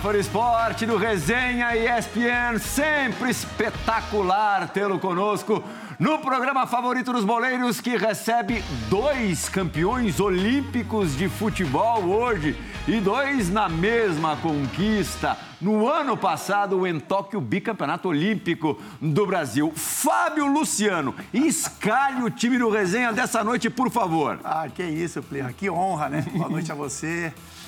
Fora Esporte do Resenha ESPN, sempre espetacular tê-lo conosco no programa favorito dos boleiros que recebe dois campeões olímpicos de futebol hoje e dois na mesma conquista. No ano passado, em Tóquio, bicampeonato olímpico do Brasil. Fábio Luciano, escalhe o time do Resenha dessa noite, por favor. Ah, que isso, Plirra. Que honra, né? Boa noite a você.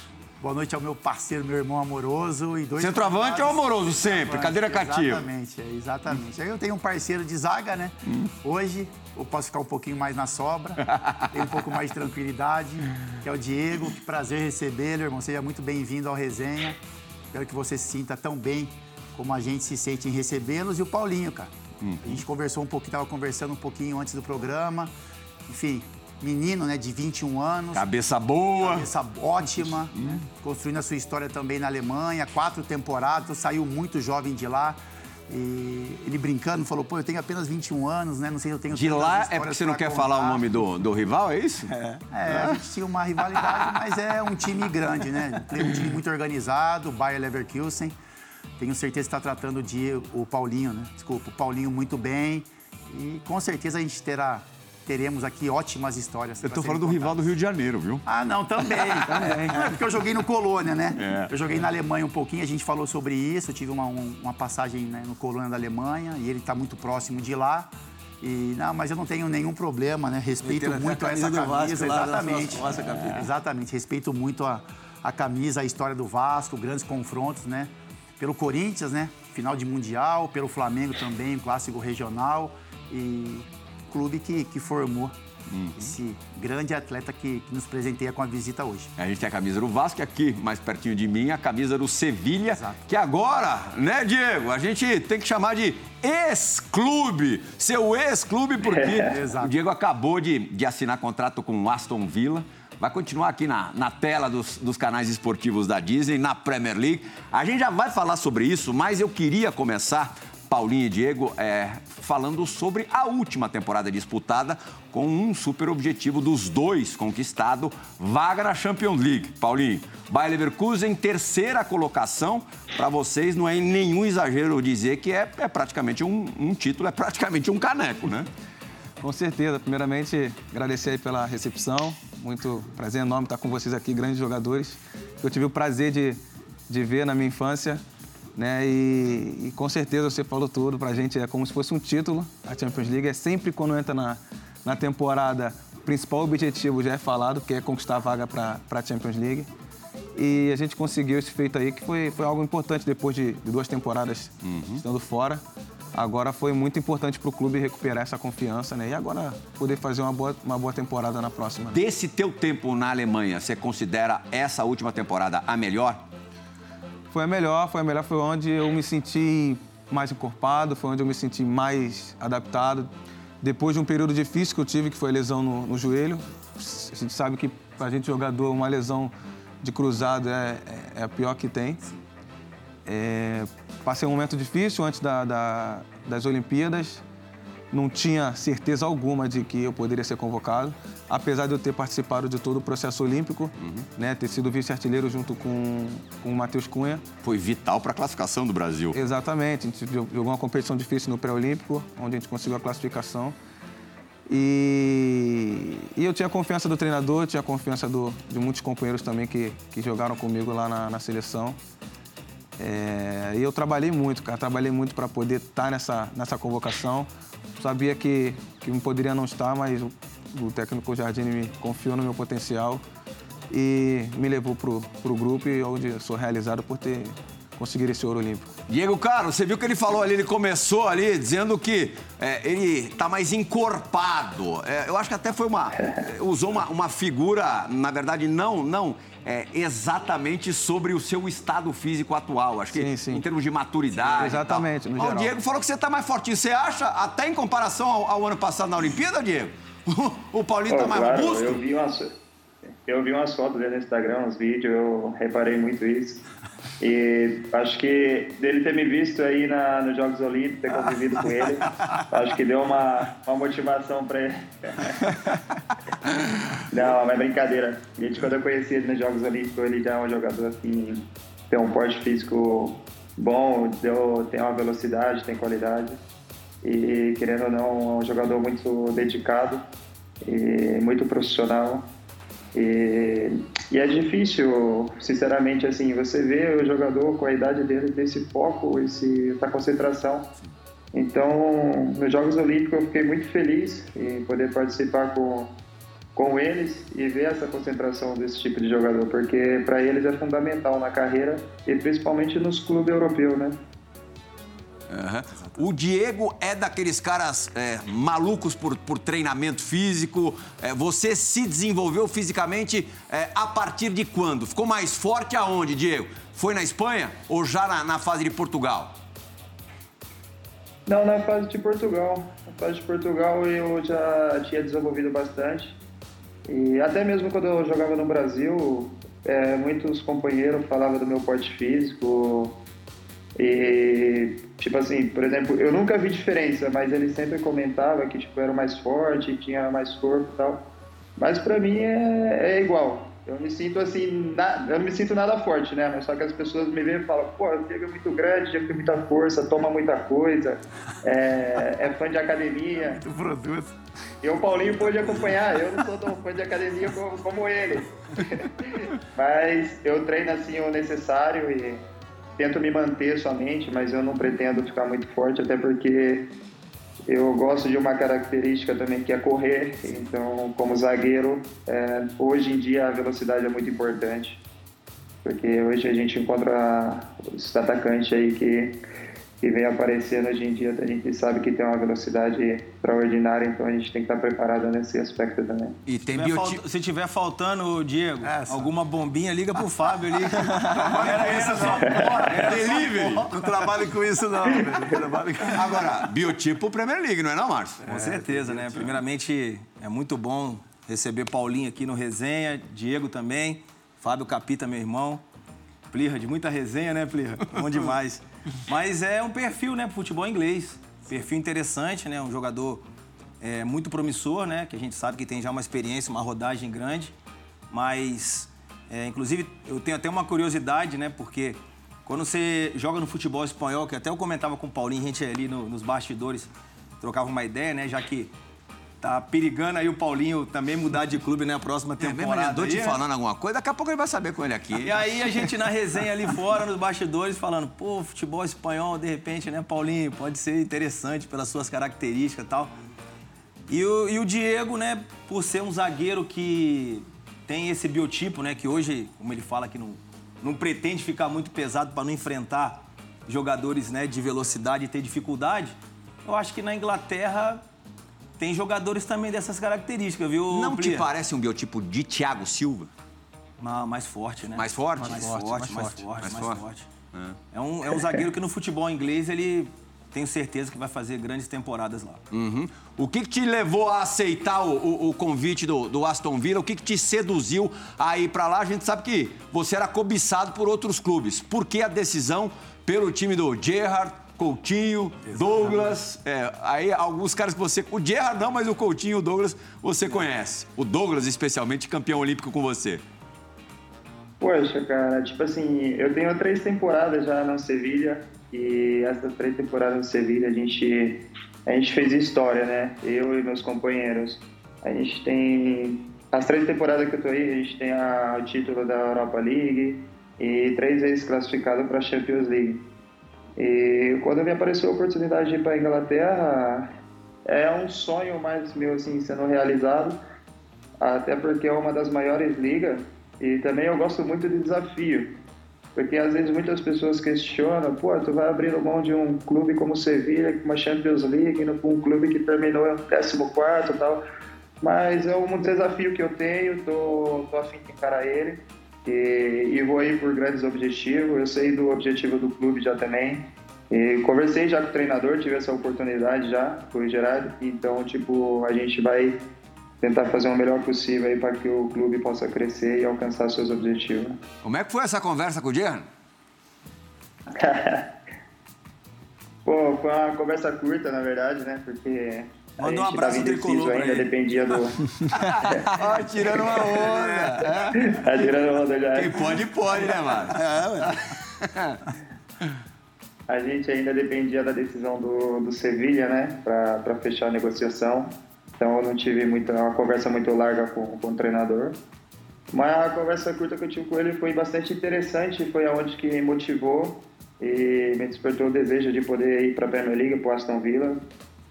Boa noite ao meu parceiro, meu irmão amoroso e dois. Centroavante é amoroso sempre, cadeira cativa. Exatamente, é, exatamente. Aí eu tenho um parceiro de zaga, né? Hum. Hoje eu posso ficar um pouquinho mais na sobra, tenho um pouco mais de tranquilidade, que é o Diego. Que prazer recebê-lo, irmão. Seja muito bem-vindo ao Resenha. Espero que você se sinta tão bem como a gente se sente em recebê-los. E o Paulinho, cara. Hum. A gente conversou um pouquinho, estava conversando um pouquinho antes do programa. Enfim, menino, né, de 21 anos. Cabeça boa. Cabeça ótima. Né? Construindo a sua história também na Alemanha, quatro temporadas, saiu muito jovem de lá. E ele brincando falou: pô, eu tenho apenas 21 anos, né? Não sei se eu tenho. De lá é porque você não quer contar. falar o nome do, do rival, é isso? É, é, a gente tinha uma rivalidade, mas é um time grande, né? Um time muito organizado, o Bayer Leverkusen. Tenho certeza que está tratando Diego, o Paulinho, né? Desculpa, o Paulinho muito bem. E com certeza a gente terá teremos aqui ótimas histórias. Eu estou falando do rival do Rio de Janeiro, viu? Ah, não, também. também. É, porque eu joguei no Colônia, né? É. Eu joguei na Alemanha um pouquinho, a gente falou sobre isso. Eu tive uma, uma passagem né, no Colônia da Alemanha e ele está muito próximo de lá. E, não, mas eu não tenho nenhum problema, né? Respeito muito essa camisa, Vasco, exatamente. Nossa, nossa é, exatamente, respeito muito a, a camisa, a história do Vasco, grandes confrontos, né? Pelo Corinthians, né? Final de Mundial, pelo Flamengo também, clássico regional. E clube que, que formou uhum. esse grande atleta que, que, nos presenteia com a visita hoje. A gente tem a camisa do Vasco aqui, mais pertinho de mim, a camisa do Sevilha, que agora, né, Diego, a gente tem que chamar de ex-clube, seu ex-clube, porque é, o Diego acabou de, de assinar contrato com o Aston Villa, vai continuar aqui na, na tela dos, dos, canais esportivos da Disney, na Premier League. A gente já vai falar sobre isso, mas eu queria começar Paulinho e Diego, é, falando sobre a última temporada disputada com um super objetivo dos dois conquistado, vaga na Champions League. Paulinho, Bayer Leverkusen, terceira colocação. Para vocês não é nenhum exagero dizer que é, é praticamente um, um título, é praticamente um caneco, né? Com certeza. Primeiramente, agradecer pela recepção. Muito prazer enorme estar com vocês aqui, grandes jogadores. Eu tive o prazer de, de ver na minha infância né? E, e, com certeza você falou tudo, para a gente é como se fosse um título. A Champions League é sempre quando entra na, na temporada, o principal objetivo já é falado, que é conquistar a vaga para a Champions League. E a gente conseguiu esse feito aí, que foi, foi algo importante depois de, de duas temporadas uhum. estando fora. Agora foi muito importante para o clube recuperar essa confiança, né? E agora poder fazer uma boa, uma boa temporada na próxima. Né? Desse teu tempo na Alemanha, você considera essa última temporada a melhor? Foi a melhor, foi a melhor, foi onde eu me senti mais encorpado, foi onde eu me senti mais adaptado. Depois de um período difícil que eu tive, que foi a lesão no, no joelho, a gente sabe que para a gente jogador uma lesão de cruzado é, é, é a pior que tem. É, passei um momento difícil antes da, da, das Olimpíadas, não tinha certeza alguma de que eu poderia ser convocado, apesar de eu ter participado de todo o processo olímpico, uhum. né, ter sido vice-artilheiro junto com, com o Matheus Cunha. Foi vital para a classificação do Brasil. Exatamente, a gente jogou uma competição difícil no pré-olímpico, onde a gente conseguiu a classificação. E, e, eu tinha confiança do treinador, tinha confiança do, de muitos companheiros também que, que jogaram comigo lá na, na seleção. É, e eu trabalhei muito, cara, trabalhei muito para poder estar tá nessa, nessa convocação. Sabia que, que poderia não estar, mas o, técnico Jardine me confiou no meu potencial e me levou para o grupo, onde sou realizado por ter conseguido esse ouro olímpico. Diego Carlos, você viu que ele falou ali, ele começou ali dizendo que é, ele está mais encorpado. É, eu acho que até foi uma. usou uma, uma figura, na verdade, não, não é, exatamente sobre o seu estado físico atual. Acho que sim, sim. em termos de maturidade. Sim, exatamente. No geral. O Diego falou que você está mais fortinho. Você acha, até em comparação ao, ao ano passado na Olimpíada, Diego? o Paulinho está oh, mais claro, robusto? Eu vi, umas, eu vi umas fotos dele no Instagram, uns vídeos, eu reparei muito isso. E acho que dele ter me visto aí na, nos Jogos Olímpicos, ter convivido com ele, acho que deu uma, uma motivação para ele. Não, mas é brincadeira. Gente, quando eu conheci ele nos Jogos Olímpicos, ele já é um jogador assim tem um porte físico bom, deu, tem uma velocidade, tem qualidade. E, querendo ou não, é um jogador muito dedicado e muito profissional. E, e, é difícil, sinceramente, assim, você vê o jogador com a idade dele ter esse foco, esse, essa concentração. Então, nos Jogos Olímpicos eu fiquei muito feliz em poder participar com, com eles e ver essa concentração desse tipo de jogador, porque para eles é fundamental na carreira e principalmente nos clubes europeus, né? Uhum. O Diego é daqueles caras é, malucos por, por treinamento físico. É, você se desenvolveu fisicamente é, a partir de quando? Ficou mais forte aonde, Diego? Foi na Espanha ou já na, na fase de Portugal? Não, na fase de Portugal. Na fase de Portugal eu já tinha desenvolvido bastante. E até mesmo quando eu jogava no Brasil, é, muitos companheiros falavam do meu porte físico. E, tipo assim, por exemplo, eu nunca vi diferença, mas ele sempre comentava que tipo, era mais forte, tinha mais corpo e tal. Mas pra mim é, é igual. Eu me sinto assim, na, eu não me sinto nada forte, né? Mas só que as pessoas me veem e falam, pô, o Diego é muito grande, Diego tem muita força, toma muita coisa, é, é fã de academia. Tu produz. E o Paulinho pôde acompanhar, eu não sou tão fã de academia como, como ele. mas eu treino assim o necessário e tento me manter somente, mas eu não pretendo ficar muito forte, até porque eu gosto de uma característica também que é correr, então como zagueiro, é, hoje em dia a velocidade é muito importante, porque hoje a gente encontra os atacantes aí que que vem aparecendo hoje em dia, a gente sabe que tem uma velocidade extraordinária, então a gente tem que estar preparado nesse aspecto também. E tem se, bioti... se tiver faltando, Diego, Essa. alguma bombinha, liga pro Fábio ali. não era isso não. Delivery. Não trabalhe com isso não. Agora, biotipo Premier League, não é não, Márcio? Com certeza, né? Primeiramente, é muito bom receber Paulinho aqui no Resenha, Diego também, Fábio Capita, meu irmão. Plirra, de muita resenha, né, Plirra? Bom demais. Mas é um perfil, né, pro futebol inglês. Perfil interessante, né? Um jogador é, muito promissor, né? Que a gente sabe que tem já uma experiência, uma rodagem grande. Mas, é, inclusive, eu tenho até uma curiosidade, né? Porque quando você joga no futebol espanhol, que até eu comentava com o Paulinho, a gente ali no, nos bastidores trocava uma ideia, né? Já que Tá perigando aí o Paulinho também mudar de clube na né, próxima temporada. É, mesmo te falando alguma coisa, daqui a pouco ele vai saber com ele aqui. E aí a gente na resenha ali fora, nos bastidores, falando, pô, futebol espanhol, de repente, né, Paulinho, pode ser interessante pelas suas características e tal. E o, e o Diego, né, por ser um zagueiro que tem esse biotipo, né, que hoje, como ele fala que não, não pretende ficar muito pesado para não enfrentar jogadores, né, de velocidade e ter dificuldade, eu acho que na Inglaterra tem jogadores também dessas características, viu? Não te parece um biotipo de Thiago Silva? Não, mais forte, né? Mais forte? Mais, forte, mais forte, mais forte. Mais forte. É. é. um, é um zagueiro que no futebol inglês ele tenho certeza que vai fazer grandes temporadas lá. Uhum. O que, que, te levou a aceitar o, o, o convite do, do, Aston Villa? O que, que te seduziu a ir para lá? A gente sabe que você era cobiçado por outros clubes. Por que a decisão pelo time do Gerrard, Coutinho, Exatamente. Douglas. É, aí alguns caras que você. O Gerrard não, mas o Coutinho e o Douglas você conhece. O Douglas, especialmente, campeão olímpico com você. Poxa, cara, tipo assim, eu tenho três temporadas já no Sevilha e essas três temporadas no Sevilha a gente, a gente fez história, né? Eu e meus companheiros. A gente tem. As três temporadas que eu tô aí, a gente tem a, o título da Europa League e três vezes classificado para a Champions League. E quando me apareceu a oportunidade de ir para a Inglaterra, é um sonho mais meu assim sendo realizado, até porque é uma das maiores ligas e também eu gosto muito de desafio, porque às vezes muitas pessoas questionam, pô, tu vai abrir mão de um clube como Sevilha, uma Champions League, um clube que terminou em 14 e tal, mas é um desafio que eu tenho, tô, tô afim de encarar ele. E, e vou aí por grandes objetivos. Eu sei do objetivo do clube já também. E conversei já com o treinador, tive essa oportunidade já com o Gerardo. Então, tipo, a gente vai tentar fazer o melhor possível aí para que o clube possa crescer e alcançar seus objetivos. Como é que foi essa conversa com o Gerardo? Pô, foi uma conversa curta, na verdade, né? Porque Manda um abraço tricolor ainda, dependia do... Ó, tirando uma onda. Tá tirando onda já. Quem pode, pode, né, mano? É, ué. a gente ainda dependia da decisão do, do Sevilha, né, para fechar a negociação. Então eu não tive muita, uma conversa muito larga com, com o treinador. Mas a conversa curta que eu tive com ele foi bastante interessante, foi aonde que me motivou e me despertou o desejo de poder ir para a Premier League, para o Aston Villa,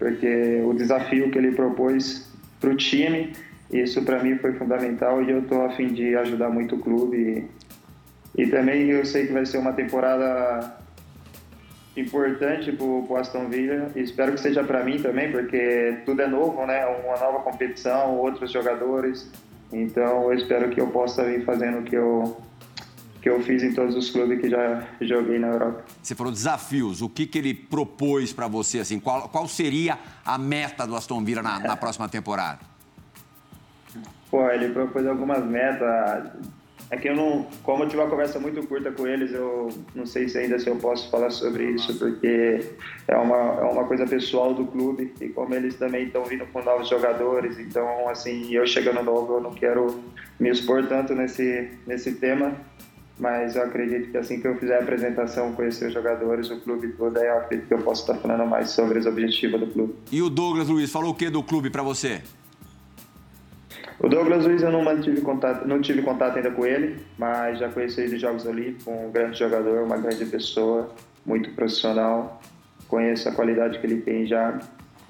porque o desafio que ele propôs para o time, isso para mim foi fundamental e eu estou a fim de ajudar muito o clube. E, e também eu sei que vai ser uma temporada importante para o Aston Villa e espero que seja para mim também, porque tudo é novo, né? Uma nova competição, outros jogadores. Então eu espero que eu possa vir fazendo o que eu que eu fiz em todos os clubes que já joguei na Europa. Você falou desafios. O que, que ele propôs para você? Assim, qual, qual seria a meta do Aston Villa na, na próxima temporada? Pô, ele propôs algumas metas é que eu não, como eu tive uma conversa muito curta com eles, eu não sei se ainda se eu posso falar sobre isso, porque é uma, é uma coisa pessoal do clube e como eles também estão vindo com novos jogadores, então assim, eu chegando novo, eu não quero me expor tanto nesse, nesse tema, mas eu acredito que assim que eu fizer a apresentação, conhecer os jogadores, o clube todo, eu acredito que eu posso estar falando mais sobre os objetivos do clube. E o Douglas Luiz, falou o que do clube para você? O Douglas Luiz eu não mantive contato, não tive contato ainda com ele, mas já conheci ele de Jogos Olímpicos, um grande jogador, uma grande pessoa, muito profissional. Conheço a qualidade que ele tem já.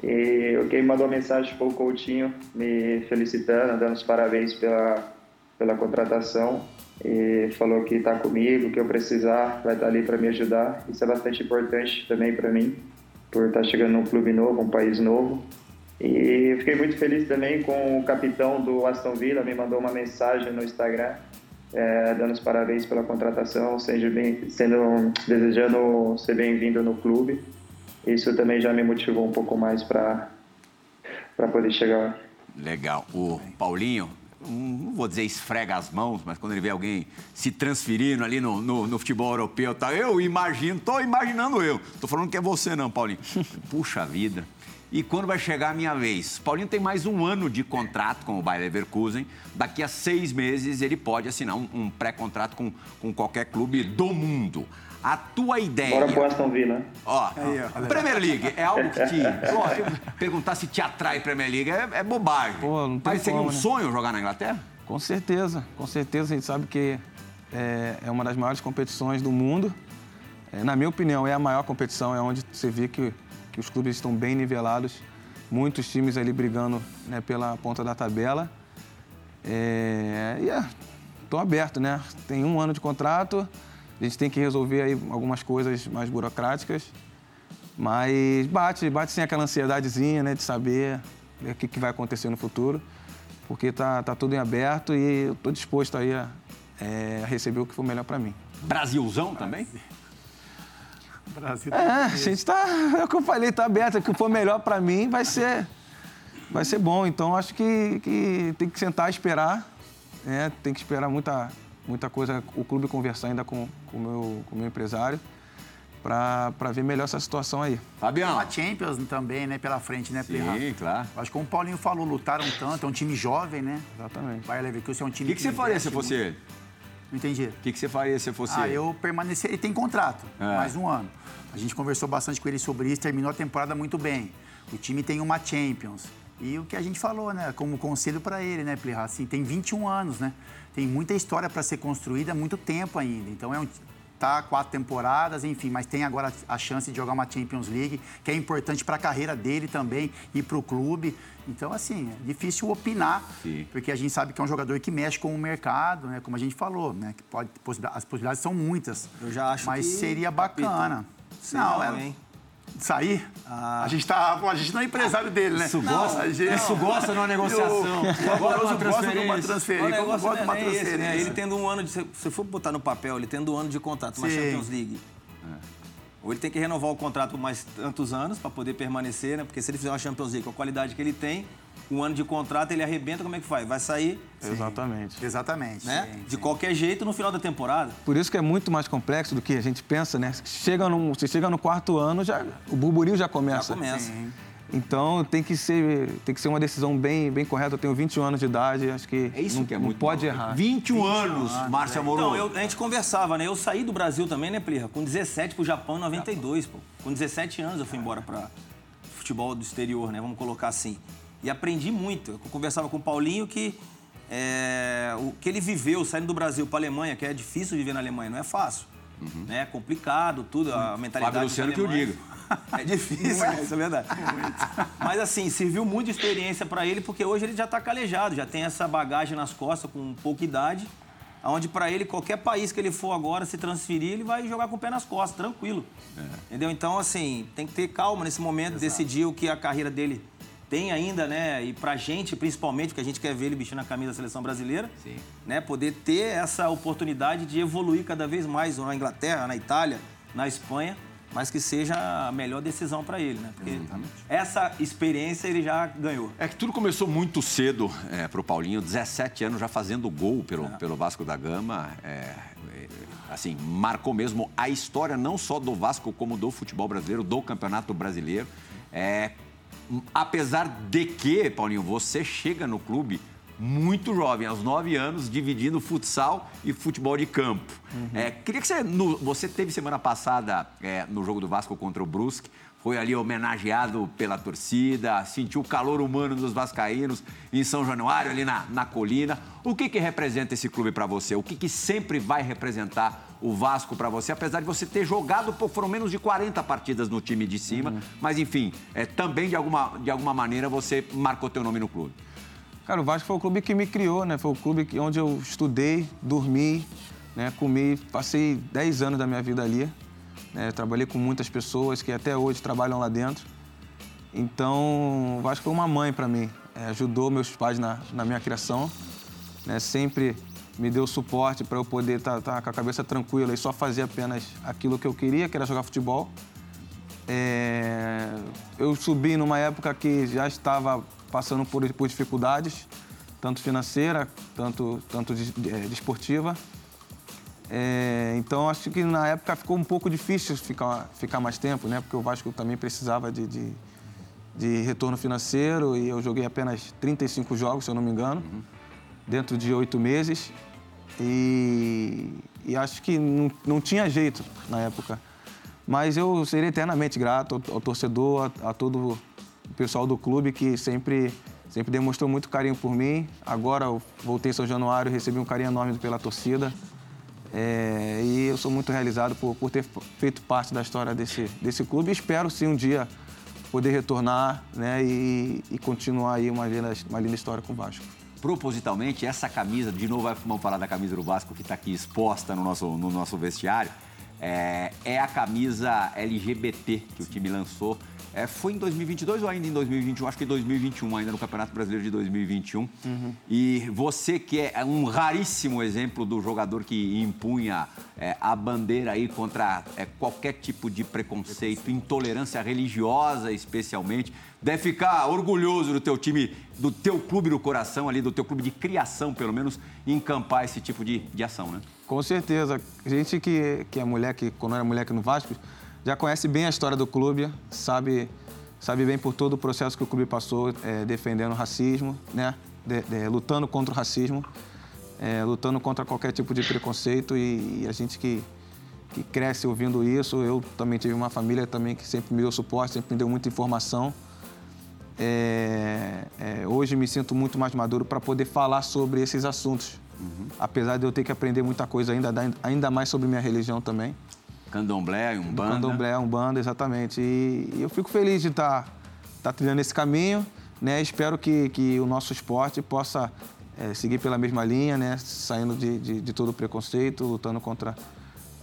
E quem mandou mensagem foi o Coutinho, me felicitando, dando os parabéns pela, pela contratação. E falou que está comigo, que eu precisar, vai estar ali para me ajudar. Isso é bastante importante também para mim, por estar chegando num clube novo, um país novo. E fiquei muito feliz também com o capitão do Aston Villa, me mandou uma mensagem no Instagram, é, dando os parabéns pela contratação, seja bem, sendo, desejando ser bem-vindo no clube. Isso também já me motivou um pouco mais para poder chegar. Legal. O Paulinho, não vou dizer esfrega as mãos, mas quando ele vê alguém se transferindo ali no, no, no futebol europeu, tá, eu imagino, tô imaginando eu. Tô falando que é você não, Paulinho. Puxa vida. E quando vai chegar a minha vez? Paulinho tem mais um ano de contrato com o Bayer Leverkusen. Daqui a seis meses ele pode assinar um, um pré-contrato com, com qualquer clube do mundo. A tua ideia. Bora pro Aston Villa. Ó, Aí, ó Premier League é algo que te. Pô, perguntar se te atrai Premier League é, é bobagem. Pô, não tem Mas seria um né? sonho jogar na Inglaterra? Com certeza, com certeza. A gente sabe que é, é uma das maiores competições do mundo. É, na minha opinião, é a maior competição, é onde você vê que que os clubes estão bem nivelados, muitos times ali brigando né, pela ponta da tabela. É, e estão é, abertos, né? Tem um ano de contrato, a gente tem que resolver aí algumas coisas mais burocráticas, mas bate, bate sim aquela ansiedadezinha, né, de saber o que, que vai acontecer no futuro, porque tá, tá tudo em aberto e eu estou disposto aí a, é, a receber o que for melhor para mim. Brasilzão também? Brasil. É, a gente tá. É o que eu falei, tá aberto. O que for melhor para mim vai ser, vai ser bom. Então acho que, que tem que sentar e esperar. Né? Tem que esperar muita, muita coisa, o clube conversar ainda com o com meu, com meu empresário. Para ver melhor essa situação aí. Fabião. A Champions também, né, pela frente, né, Plirra? Sim, claro. Acho que como o Paulinho falou, lutaram tanto, é um time jovem, né? Exatamente. Vai Leverkusen é um time O que, que, que você faria se fosse ele? Não entendi. O que, que você faria se fosse ah, ele? eu permaneci. Ele tem contrato, é. mais um ano. A gente conversou bastante com ele sobre isso, terminou a temporada muito bem. O time tem uma Champions. E o que a gente falou, né? Como conselho para ele, né, Plirra? Assim, tem 21 anos, né? Tem muita história para ser construída, muito tempo ainda. Então é um, tá quatro temporadas, enfim, mas tem agora a chance de jogar uma Champions League, que é importante para a carreira dele também e para o clube. Então, assim, é difícil opinar, Sim. porque a gente sabe que é um jogador que mexe com o mercado, né? Como a gente falou, né? Que pode, as possibilidades são muitas. Eu já acho mas que seria bacana. Não, é, sair. Ah. A, gente tá, a gente não é empresário dele, né? Isso gosta, não, gente, isso gosta numa negociação. Amoroso gosta de uma transferência. O negócio gosta uma transferência. Esse, né? Ele tendo um ano de. Se for botar no papel, ele tendo um ano de contrato, uma Champions League. É. Ou ele tem que renovar o contrato por mais tantos anos para poder permanecer, né? Porque se ele fizer uma Champions League com a qualidade que ele tem, um ano de contrato, ele arrebenta, como é que faz? Vai sair. Exatamente. Exatamente. Né? Sim, de sim. qualquer jeito no final da temporada. Por isso que é muito mais complexo do que a gente pensa, né? Chega no, você chega no quarto ano, já, o burburinho já começa. Já começa. Então tem que ser, tem que ser uma decisão bem, bem correta. Eu tenho 21 anos de idade, acho que é isso não, que é não muito pode bom. errar. 21, 21 anos, anos Márcia é. Moro. Então, eu, a gente conversava, né? Eu saí do Brasil também, né, Plirra? Com 17 pro Japão em 92, pô. Com 17 anos eu fui embora para futebol do exterior, né? Vamos colocar assim. E aprendi muito. Eu conversava com o Paulinho que é, o que ele viveu saindo do Brasil para a Alemanha, que é difícil viver na Alemanha, não é fácil. Uhum. Né? É complicado, tudo, a mentalidade. Fábio Luciano que eu digo. É difícil, é. isso é verdade. Mas assim, serviu muito de experiência para ele, porque hoje ele já está calejado, já tem essa bagagem nas costas com pouca idade, onde para ele, qualquer país que ele for agora se transferir, ele vai jogar com o pé nas costas, tranquilo. É. Entendeu? Então, assim, tem que ter calma nesse momento, Exato. decidir o que a carreira dele tem ainda, né? E pra gente, principalmente, porque a gente quer ver ele vestindo a camisa da seleção brasileira, Sim. né? Poder ter essa oportunidade de evoluir cada vez mais na Inglaterra, na Itália, na Espanha, mas que seja a melhor decisão para ele, né? Porque Exatamente. essa experiência ele já ganhou. É que tudo começou muito cedo é, pro Paulinho, 17 anos já fazendo gol pelo, é. pelo Vasco da Gama. É, é, assim, marcou mesmo a história não só do Vasco, como do futebol brasileiro, do Campeonato Brasileiro. É, apesar de que, Paulinho, você chega no clube muito jovem, aos 9 anos, dividindo futsal e futebol de campo. Uhum. É, queria que você. No, você teve semana passada é, no jogo do Vasco contra o Brusque, foi ali homenageado pela torcida, sentiu o calor humano dos vascaínos em São Januário, ali na, na colina. O que, que representa esse clube para você? O que, que sempre vai representar o Vasco para você, apesar de você ter jogado, foram menos de 40 partidas no time de cima, uhum. mas enfim, é, também de alguma, de alguma maneira você marcou teu nome no clube. Cara, o Vasco foi o clube que me criou, né? Foi o clube onde eu estudei, dormi, né? comi, passei 10 anos da minha vida ali. Né? Trabalhei com muitas pessoas que até hoje trabalham lá dentro. Então, o Vasco foi uma mãe para mim. É, ajudou meus pais na, na minha criação. Né? Sempre me deu suporte para eu poder estar tá, tá com a cabeça tranquila e só fazer apenas aquilo que eu queria, que era jogar futebol. É... Eu subi numa época que já estava passando por, por dificuldades, tanto financeira, tanto, tanto de, de, de esportiva. É, então acho que na época ficou um pouco difícil ficar, ficar mais tempo, né? Porque o Vasco também precisava de, de, de retorno financeiro e eu joguei apenas 35 jogos, se eu não me engano. Uhum dentro de oito meses. E, e, acho que não, não, tinha jeito na época. Mas eu serei eternamente grato ao, ao torcedor, a, a, todo o pessoal do clube que sempre, sempre demonstrou muito carinho por mim. Agora voltei em São Januário e recebi um carinho enorme pela torcida. É, e eu sou muito realizado por, por ter feito parte da história desse, desse clube. Espero sim um dia poder retornar né, e, e continuar aí uma linda, uma linda história com o Vasco. Propositalmente essa camisa, de novo vamos falar da camisa do Vasco que está aqui exposta no nosso, no nosso vestiário, é, é, a camisa LGBT que o time lançou. É, foi em 2022 ou ainda em 2021? Acho que em 2021, ainda no Campeonato Brasileiro de 2021. Uhum. E você que é um raríssimo exemplo do jogador que impunha é, a bandeira aí contra é, qualquer tipo de preconceito, intolerância religiosa especialmente deve ficar orgulhoso do teu time, do teu clube do coração ali, do teu clube de criação, pelo menos, encampar esse tipo de, de ação, né? Com certeza. Gente que, que é mulher, que quando era mulher aqui no Vasco, já conhece bem a história do clube, sabe, sabe bem por todo o processo que o clube passou é, defendendo o racismo, né? De, de, lutando contra o racismo, é, lutando contra qualquer tipo de preconceito e, e a gente que que cresce ouvindo isso. Eu também tive uma família também que sempre me deu suporte, sempre me deu muita informação. É, é, hoje me sinto muito mais maduro para poder falar sobre esses assuntos. Uhum. Apesar de eu ter que aprender muita coisa ainda, ainda mais sobre minha religião também. Candomblé, Umbanda. Candomblé, Umbanda, exatamente. E, e eu fico feliz de estar tá, tá trilhando esse caminho. Né? Espero que, que o nosso esporte possa é, seguir pela mesma linha, né? saindo de, de, de todo o preconceito, lutando contra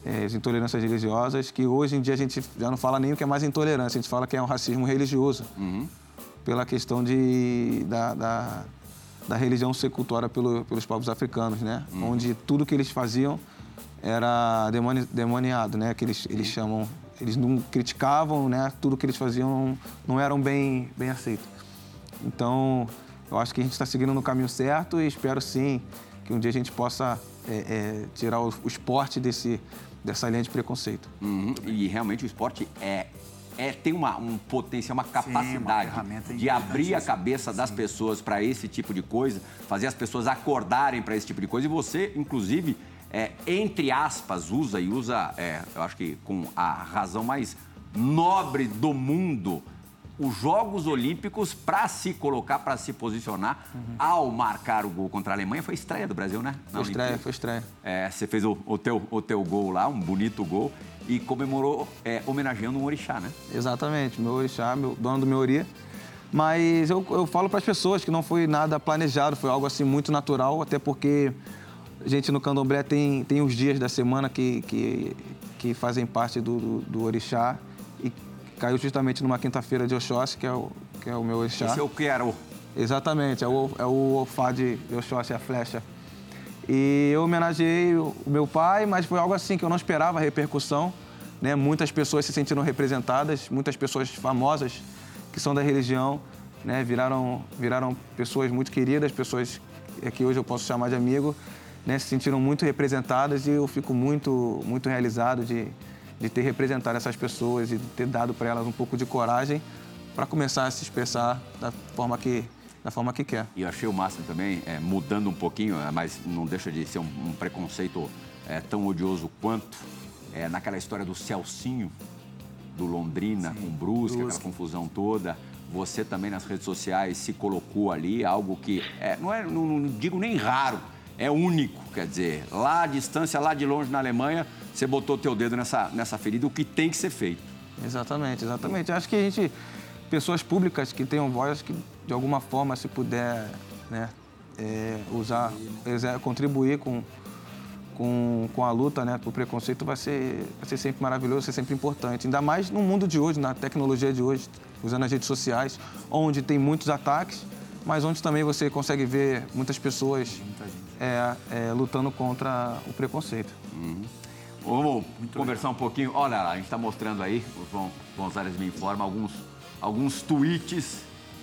é, as intolerâncias religiosas, que hoje em dia a gente já não fala nem o que é mais intolerância, a gente fala que é um racismo religioso. Uhum pela questão de, da, da, da religião ser cultuada pelo, pelos povos africanos, né? Uhum. Onde tudo que eles faziam era demoni, demoniado, né? Que eles, eles chamam... Eles não criticavam, né? Tudo que eles faziam não, não eram bem, bem aceitos. Então, eu acho que a gente está seguindo no caminho certo e espero sim que um dia a gente possa é, é, tirar o, o, esporte desse, dessa linha de preconceito. Uhum. E realmente o esporte é é, tem uma, um potencial, uma capacidade Sim, uma de abrir a cabeça das Sim. pessoas para esse tipo de coisa, fazer as pessoas acordarem para esse tipo de coisa. E você, inclusive, é, entre aspas, usa e usa, é, eu acho que com a razão mais nobre do mundo, os Jogos Olímpicos para se colocar, para se posicionar uhum. ao marcar o gol contra a Alemanha. Foi estreia do Brasil, né? Na foi estreia, foi estreia. É, você fez o, o, teu, o teu gol lá, um bonito gol, e comemorou é, homenageando um orixá, né? Exatamente, meu orixá, meu dono do meu ori. Mas eu, eu falo para as pessoas que não foi nada planejado, foi algo assim muito natural, até porque a gente no candomblé tem, tem os dias da semana que, que, que fazem parte do, do, do orixá caiu justamente numa quinta-feira de Oxóssi, que é o, que é o meu orixá. Esse é o Quero. Exatamente, é o, é o Ofá de Oxóssi, a flecha. E eu homenageei o meu pai, mas foi algo assim que eu não esperava a repercussão. Né? Muitas pessoas se sentiram representadas, muitas pessoas famosas que são da religião né? viraram, viraram pessoas muito queridas, pessoas que hoje eu posso chamar de amigo, né? se sentiram muito representadas e eu fico muito, muito realizado de, de ter representado essas pessoas e ter dado para elas um pouco de coragem para começar a se expressar da forma que da forma que quer. E eu achei o máximo também, é, mudando um pouquinho, é, mas não deixa de ser um, um preconceito é, tão odioso quanto é, naquela história do Celcinho, do Londrina Sim, com Brusque, Brusque, aquela confusão toda. Você também nas redes sociais se colocou ali, algo que é, não, é, não, não digo nem raro, é único, quer dizer, lá à distância, lá de longe na Alemanha, você botou teu dedo nessa, nessa ferida, o que tem que ser feito. Exatamente, exatamente. Acho que a gente, pessoas públicas que tenham voz, que de alguma forma, se puder né, é, usar, contribuir com, com, com a luta né, para o preconceito, vai ser, vai ser sempre maravilhoso, vai ser sempre importante. Ainda mais no mundo de hoje, na tecnologia de hoje, usando as redes sociais, onde tem muitos ataques, mas onde também você consegue ver muitas pessoas é, é, lutando contra o preconceito. Uhum. Vamos Muito conversar legal. um pouquinho. Olha lá, a gente está mostrando aí, o João Gonzalez me informa, alguns, alguns tweets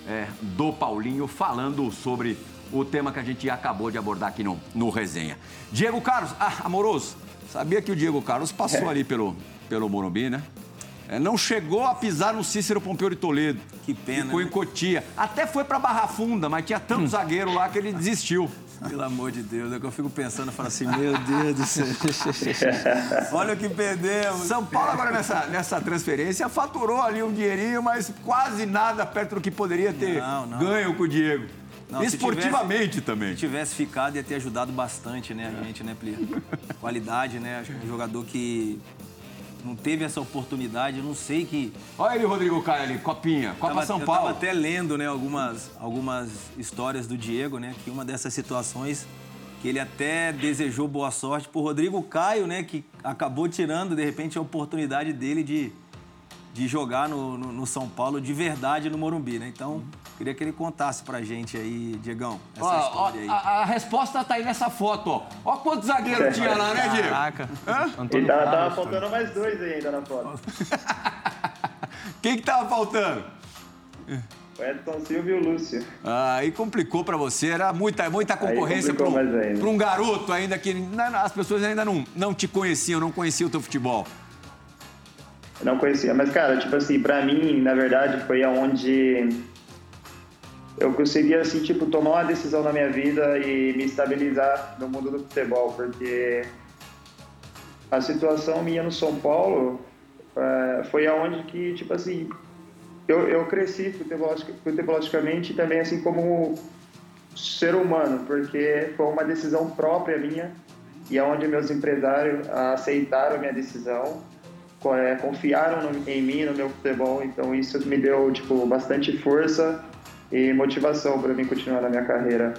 é, do Paulinho falando sobre o tema que a gente acabou de abordar aqui no, no Resenha. Diego Carlos, ah, amoroso, sabia que o Diego Carlos passou é. ali pelo, pelo Morumbi, né? É, não chegou a pisar no Cícero Pompeu de Toledo. Que pena. Ficou né? em Cotia. Até foi para Barra Funda, mas tinha tanto hum. zagueiro lá que ele desistiu. Pelo amor de Deus, é que eu fico pensando, falo assim, meu Deus do céu. Olha o que perdemos. São Paulo agora nessa, nessa transferência faturou ali um dinheirinho, mas quase nada perto do que poderia ter não, não. ganho com o Diego. Não, Esportivamente se tivesse, também. Se tivesse ficado, ia ter ajudado bastante, né, a gente, né, Plia? Qualidade, né? Acho que um jogador que não teve essa oportunidade, eu não sei que. Olha o Rodrigo Caio ali, Copinha, Copa tava, São Paulo. Eu tava até lendo, né, algumas, algumas histórias do Diego, né, que uma dessas situações que ele até desejou boa sorte pro Rodrigo Caio, né, que acabou tirando de repente a oportunidade dele de de jogar no, no, no, São Paulo de verdade no Morumbi, né? Então, queria que ele contasse pra gente aí, Diegão, essa ó, história aí. a, a, resposta tá aí nessa foto, ó. Ó quantos zagueiros tinha lá, né, Diego? Caraca. Antônio e tava, tava faltando mais dois ainda na foto. Quem que tava faltando? O Edson Silva e o Lúcio. Ah, aí complicou para você, era muita, muita concorrência para um, um, garoto ainda que as pessoas ainda não, não te conheciam, não conheciam o teu futebol. Não conhecia, mas cara, tipo assim, pra mim, na verdade, foi aonde eu consegui, assim, tipo, tomar uma decisão na minha vida e me estabilizar no mundo do futebol, porque a situação minha no São Paulo é, foi aonde que, tipo assim, eu, eu cresci futebologicamente também, assim, como ser humano, porque foi uma decisão própria minha e aonde meus empresários aceitaram minha decisão é, confiaram no, em mim, no meu futebol, então isso me deu tipo bastante força e motivação para mim continuar na minha carreira.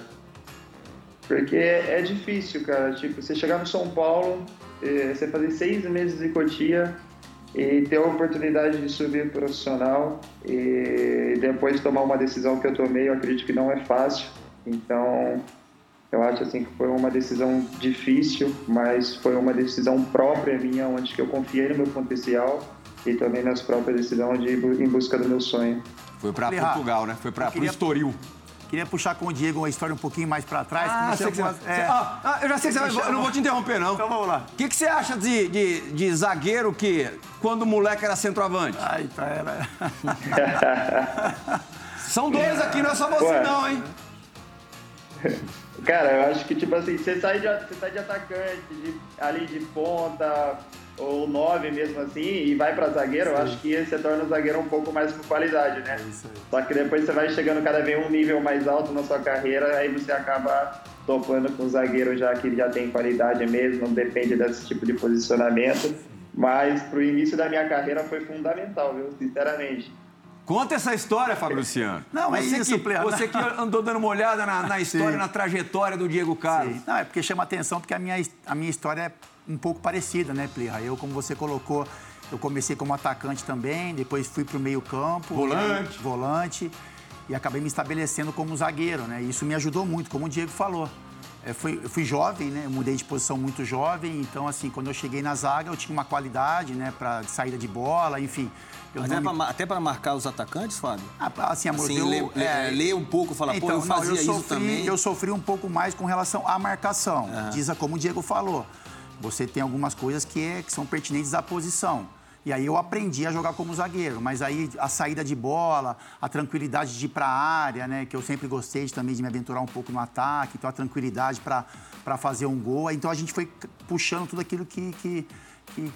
Porque é, é difícil, cara, tipo, você chegar no São Paulo, você fazer seis meses de Cotia e ter a oportunidade de subir profissional e depois tomar uma decisão que eu tomei, eu acredito que não é fácil. Então, eu acho assim que foi uma decisão difícil, mas foi uma decisão própria minha, onde eu confiei no meu potencial e também nas próprias decisões de ir em busca do meu sonho. Foi para Portugal, né? Foi para queria... o Estoril. Queria puxar com o Diego uma história um pouquinho mais para trás. Ah, que você, algumas... é. ah, ah, eu já sei que você vai. Eu não vou te interromper, não. Então vamos lá. O que, que você acha de, de, de, zagueiro que, quando o moleque era centroavante? Ai, tá, era. São dois aqui, não é só você, Ué. não, hein? Cara, eu acho que, tipo assim, você sai de, você sai de atacante, de, ali de ponta, ou nove mesmo assim, e vai para zagueiro, Sim. eu acho que você torna o zagueiro um pouco mais com qualidade, né? É Só que depois você vai chegando cada vez um nível mais alto na sua carreira, aí você acaba topando com o zagueiro já que já tem qualidade mesmo, não depende desse tipo de posicionamento. Mas pro início da minha carreira foi fundamental, viu? Sinceramente. Conta essa história, Fábio Luciano. Não, é isso, que, Você que andou dando uma olhada na, na história, Sim. na trajetória do Diego Carlos. Sim. Não, é porque chama atenção, porque a minha, a minha história é um pouco parecida, né, Plirra? Eu, como você colocou, eu comecei como atacante também, depois fui para o meio campo. Volante. E, volante. E acabei me estabelecendo como zagueiro, né? Isso me ajudou muito, como o Diego falou. Eu fui, eu fui jovem, né? Eu mudei de posição muito jovem, então, assim, quando eu cheguei na zaga, eu tinha uma qualidade, né, para saída de bola, enfim. Até, me... pra, até para marcar os atacantes, Fábio? Ah, assim, amor, assim, eu, ler, é... ler um pouco, falar, então, pô, eu fazia não, eu sofri, isso também. Eu sofri um pouco mais com relação à marcação. Uhum. Diz como o Diego falou. Você tem algumas coisas que, é, que são pertinentes à posição. E aí eu aprendi a jogar como zagueiro, mas aí a saída de bola, a tranquilidade de ir para a área, né, que eu sempre gostei de, também de me aventurar um pouco no ataque, então a tranquilidade para fazer um gol. Então a gente foi puxando tudo aquilo que, que, que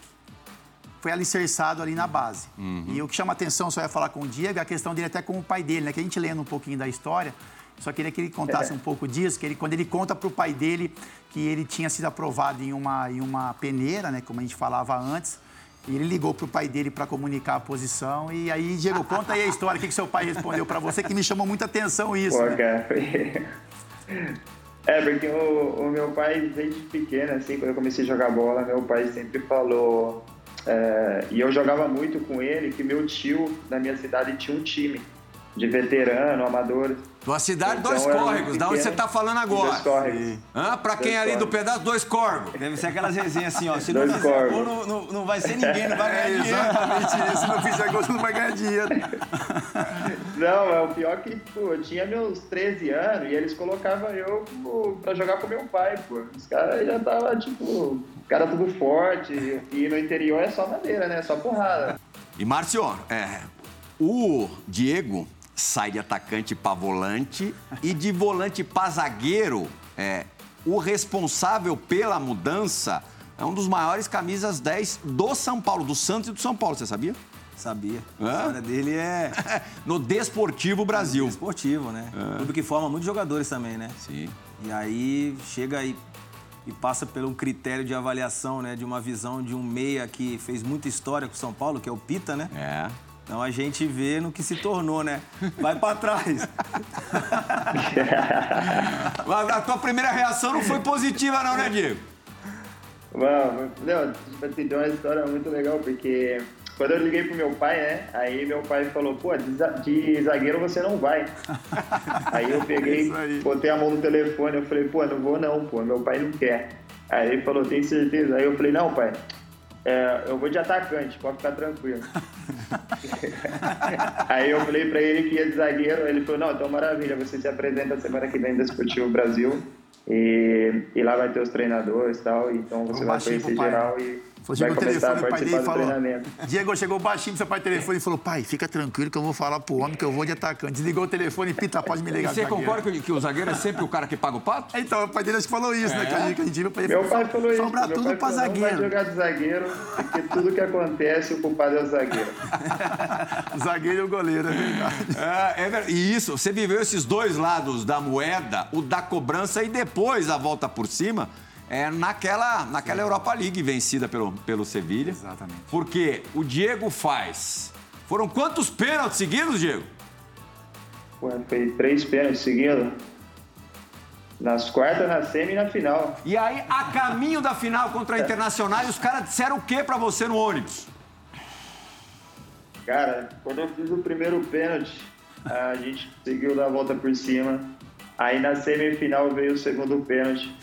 foi alicerçado ali na base. Uhum. E o que chama atenção, só ia falar com o Diego, é a questão dele até com o pai dele, né, que a gente lendo um pouquinho da história, só queria que ele contasse é. um pouco disso, que ele, quando ele conta para o pai dele que ele tinha sido aprovado em uma, em uma peneira, né, como a gente falava antes, e ele ligou para o pai dele para comunicar a posição. E aí, Diego, conta aí a história, o que, que seu pai respondeu para você, que me chamou muita atenção isso. Pô, né? cara, foi... É, porque o, o, meu pai, desde pequeno, assim, quando eu comecei a jogar bola, meu pai sempre falou... É, e eu jogava muito com ele, que meu tio, na minha cidade, tinha um time de veterano, amador. Tua cidade, então, dois córregos, da onde você está falando agora. Dois córregos. Hã? Pra quem é ali do pedaço, dois córregos. Deve ser aquelas resenhas assim, ó. Se dois não fizer gol, não, não, não, vai ser ninguém, não vai ganhar é, dinheiro. Exatamente isso. Se não fizer gol, você não vai ganhar dinheiro. Não, é o pior que, pô, eu tinha meus 13 anos e eles colocavam eu pô, pra jogar com meu pai, pô. Os caras já tava, tipo, cara tudo forte. E no interior é só madeira, né? Só porrada. E, Márcio, é, o Diego sai de atacante para volante e de volante para zagueiro, é, o responsável pela mudança é um dos maiores camisas 10 do São Paulo, do Santos e do São Paulo, você sabia? Sabia. Hã? A história dele é. no Desportivo Brasil. No Desportivo, né? É. Clube que forma muitos jogadores também, né? Sim. E aí chega e, e passa pelo critério de avaliação, né? De uma visão de um meia que fez muita história com o São Paulo, que é o Pita, né? É. Então a gente vê no que se tornou, né? Vai para trás. a tua primeira reação não foi positiva, não, né, Diego? Mano, não, tipo assim, tem uma história muito legal, porque quando eu liguei pro meu pai, né? Aí meu pai falou, pô, de zagueiro você não vai. aí eu peguei, botei a mão no telefone, eu falei, pô, não vou não, pô, meu pai não quer. Aí ele falou, tem certeza? Aí eu falei, não, pai, é, eu vou de atacante, pode ficar tranquilo. Aí eu falei pra ele que ia de zagueiro, ele falou, não, então maravilha, você se apresenta semana que vem no Esportivo Brasil e, e lá vai ter os treinadores e tal, então você vai conhecer geral e foi, chegou o telefone, o pai dele e falou. Diego chegou baixinho seu pai telefone e falou: pai, fica tranquilo que eu vou falar pro homem que eu vou de atacante. Desligou o telefone e pita, pode me ligar. E você concorda que, que, o zagueiro é sempre o cara que paga o pato? Então, o pai dele acho que falou isso, é. né? Que a gente, que a gente meu pai, meu pai falou isso. Sobrar tudo pra zagueiro. Não vai jogar de zagueiro, porque tudo que acontece, o culpado é o zagueiro. o zagueiro e o goleiro, é verdade. É, é verdade. E isso, você viveu esses dois lados da moeda, o da cobrança e depois a volta por cima é, naquela, naquela Europa League vencida pelo, pelo Sevilha. Exatamente. Porque o Diego faz. Foram quantos pênaltis seguidos, Diego? Foi três pênaltis seguidos. Nas quartas, na semi e na final. E aí, a caminho da final contra a Internacional, os caras disseram o que para você no ônibus? Cara, quando eu fiz o primeiro pênalti, a gente conseguiu dar a volta por cima. Aí na semifinal veio o segundo pênalti.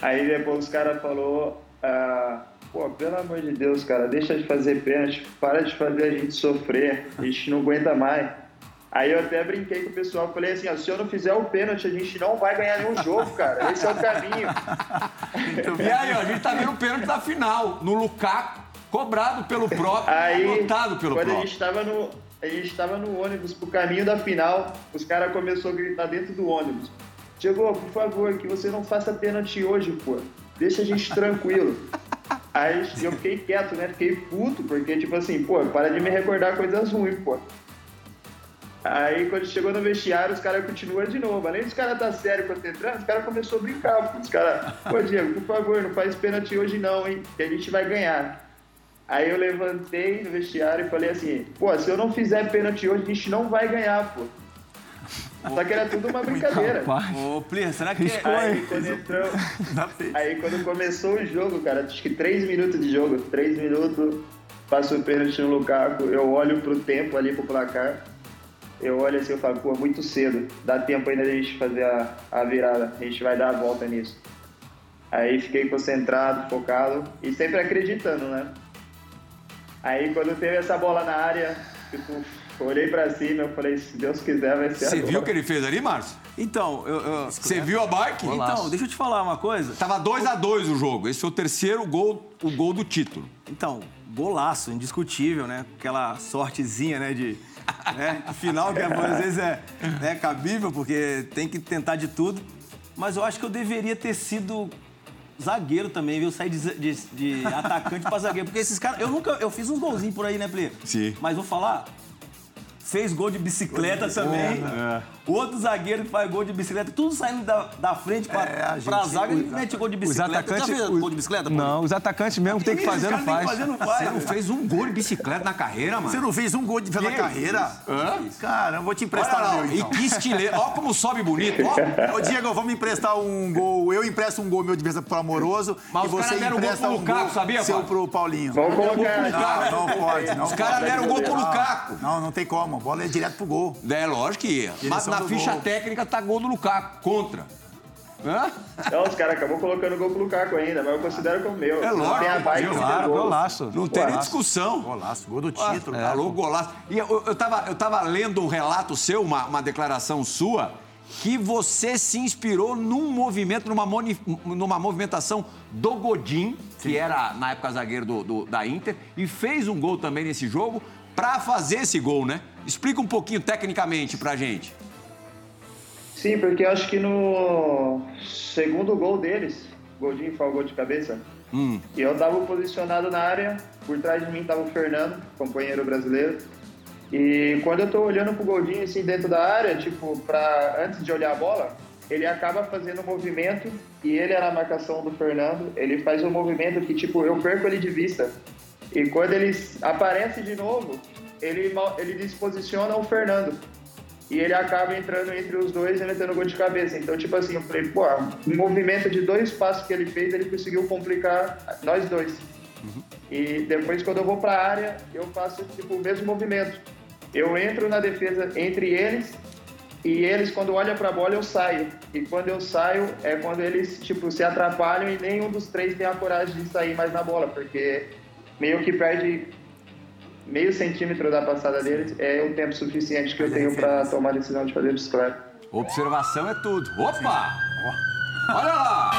Aí depois os caras falou, ah, pô, pelo amor de Deus, cara, deixa de fazer pênalti, para de fazer a gente sofrer, a gente não aguenta mais. Aí eu até brinquei com o pessoal, falei assim, ó, se eu não fizer o pênalti, a gente não vai ganhar nenhum jogo, cara. Esse é o caminho. e aí, ó, a gente tá vendo o pênalti da final, no Lukaku, cobrado pelo próprio, aí, pelo quando próprio. A gente tava no, a gente estava no ônibus pro caminho da final, os caras começaram a gritar dentro do ônibus. Chegou, por favor, que você não faça pênalti hoje, pô. Deixa a gente tranquilo. Aí eu fiquei quieto, né? Fiquei puto, porque, tipo assim, pô, para de me recordar coisas ruins, pô. Aí quando chegou no vestiário, os caras continuam de novo. Além dos caras tá sério concentrando, os caras começaram a brincar. Pô. Os caras, pô, Diego, por favor, não faz pênalti hoje não, hein? Que a gente vai ganhar. Aí eu levantei no vestiário e falei assim, pô, se eu não fizer pênalti hoje, a gente não vai ganhar, pô. Só que era tudo uma brincadeira. Ô, Plir, será que... É? Aí quando, entrou, aí quando começou o jogo, cara, acho que três minutos de jogo, três minutos, passa o pênalti no Lukaku, eu olho pro tempo ali, pro placar, eu olho assim e falo, pô, muito cedo, dá tempo ainda de a gente fazer a, a virada, a gente vai dar a volta nisso. Aí fiquei concentrado, focado e sempre acreditando, né? Aí quando teve essa bola na área, tipo, olhei pra cima, eu falei, se Deus quiser vai ser Você agora. viu o que ele fez ali, Márcio? Então, eu... eu... Você viu a bike? Então, deixa eu te falar uma coisa. Tava 2 a 2 o jogo. Esse foi o terceiro gol, o gol do título. Então, golaço, indiscutível, né? Aquela sortezinha, né, de... Né? Final, que às vezes é né, cabível, porque tem que tentar de tudo. Mas eu acho que eu deveria ter sido zagueiro também, viu? Sair de, de, de atacante pra zagueiro. Porque esses caras. Eu nunca. Eu fiz uns golzinhos por aí, né, Plê? Sim. Mas vou falar. Fez gol de bicicleta também. É. Outro zagueiro que faz gol de bicicleta, tudo saindo da, da frente pra, é, pra zaga e mete gol de bicicleta. Os atacantes, Já fez gol de bicicleta? Pô? Não, os atacantes mesmo que tem que fazer, não faz. Fazer, não faz. Você não fez um gol de bicicleta na carreira, mano? Você não fez um gol de na carreira? Hã? Cara, eu vou te emprestar Olha o meu, então. E que estileiro. Ó como sobe bonito. Ó. Ô, Diego, vamos emprestar um gol. Eu empresto um gol meu de vez pro Amoroso. Mas e você deram empresta um gol pro Lukaku, sabia, seu pro Paulinho. Vamos colocar. Não, não pode. Não Os caras deram gol pro Lukaku. Não, não tem como. A bola é direto pro gol. É, lógico que ia. Mas na ficha gol. técnica tá gol do Lukaku, contra. Hã? Não, os caras acabou colocando gol pro Lukaku ainda, mas eu considero como meu. É lógico. Tem a bike claro, golaço. Não tem nem discussão. Golaço, gol do título. É, alô, golaço. E eu, eu, tava, eu tava lendo um relato seu, uma, uma declaração sua, que você se inspirou num movimento, numa, moni, numa movimentação do Godin, que era, na época, zagueiro do, do, da Inter, e fez um gol também nesse jogo para fazer esse gol, né? Explica um pouquinho tecnicamente pra gente. Sim, porque acho que no segundo gol deles, Godinho foi o gol de cabeça, hum. eu tava posicionado na área, por trás de mim tava o Fernando, companheiro brasileiro, e quando eu tô olhando pro Godinho assim dentro da área, tipo, pra, antes de olhar a bola, ele acaba fazendo um movimento, e ele era a marcação do Fernando, ele faz um movimento que, tipo, eu perco ele de vista. E quando ele aparece de novo, ele, ele desposiciona o Fernando. E ele acaba entrando entre os dois e metendo gol de cabeça. Então, tipo assim, eu falei, pô, um movimento de dois passos que ele fez, ele conseguiu complicar nós dois. Uhum. E depois, quando eu vou para a área, eu faço tipo, o mesmo movimento. Eu entro na defesa entre eles e eles, quando olham para a bola, eu saio. E quando eu saio, é quando eles tipo, se atrapalham e nenhum dos três tem a coragem de sair mais na bola, porque meio que perde meio centímetro da passada deles é o tempo suficiente que eu tenho para tomar a decisão de fazer bicicleta. Observação é tudo. Opa! Olha lá!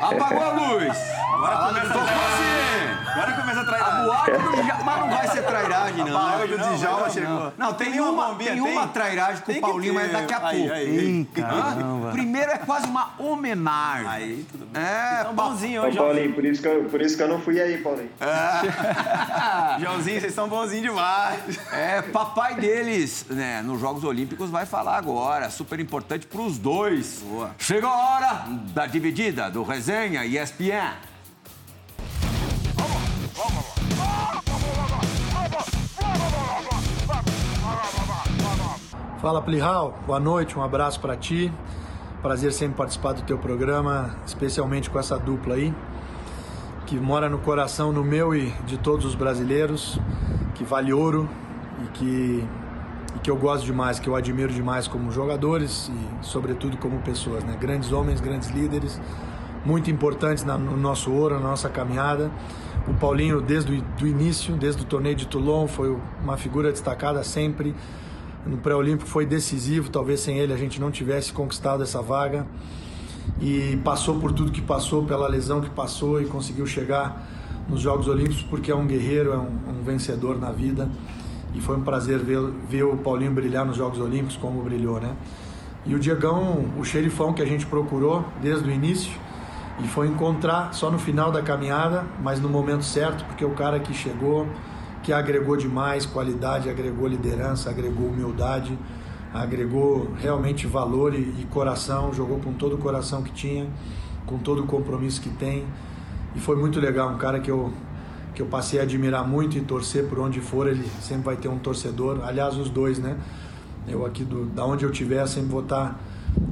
Apagou a luz! Agora começa assim! Agora começa a A trairagem. boate do Djalma, mas não vai ser trairagem, não. A boate do Não, Djalma não, chegou. Não, não tem, Tem uma bombinha, tem tem? uma trairagem com o Paulinho, mas daqui a Aí, pouco. aí, aí. Caramba. Primeiro é quase uma homenagem. Aí, tudo bem. É, pa- bonzinho hoje. Paulinho, por isso, que eu, por isso que eu não fui aí, Paulinho. Joãozinho, vocês estão bonzinhos demais. É, papai deles, né, nos Jogos Olímpicos vai falar agora. Super importante pros dois. Boa. Chegou a hora da dividida do Resenha e ESPN. Fala Plihal, boa noite, um abraço para ti. Prazer sempre participar do teu programa, especialmente com essa dupla aí, que mora no coração no meu e de todos os brasileiros, que vale ouro e que, e que eu gosto demais, que eu admiro demais como jogadores e sobretudo como pessoas, né? Grandes homens, grandes líderes, muito importantes no nosso ouro, na nossa caminhada. O Paulinho, desde o do início, desde o torneio de Toulon, foi uma figura destacada sempre no pré-olímpico foi decisivo, talvez sem ele a gente não tivesse conquistado essa vaga. E passou por tudo que passou, pela lesão que passou e conseguiu chegar nos Jogos Olímpicos porque é um guerreiro, é um, um vencedor na vida. E foi um prazer ver, ver o Paulinho brilhar nos Jogos Olímpicos como brilhou, né? E o Diegão, o xerifão que a gente procurou desde o início, e foi encontrar só no final da caminhada, mas no momento certo, porque o cara que chegou, que agregou demais qualidade, agregou liderança, agregou humildade, agregou realmente valor e, e coração, jogou com todo o coração que tinha, com todo o compromisso que tem. E foi muito legal, um cara que eu, que eu passei a admirar muito e torcer por onde for, ele sempre vai ter um torcedor. Aliás, os dois, né? Eu aqui, do, da onde eu estiver, sempre vou estar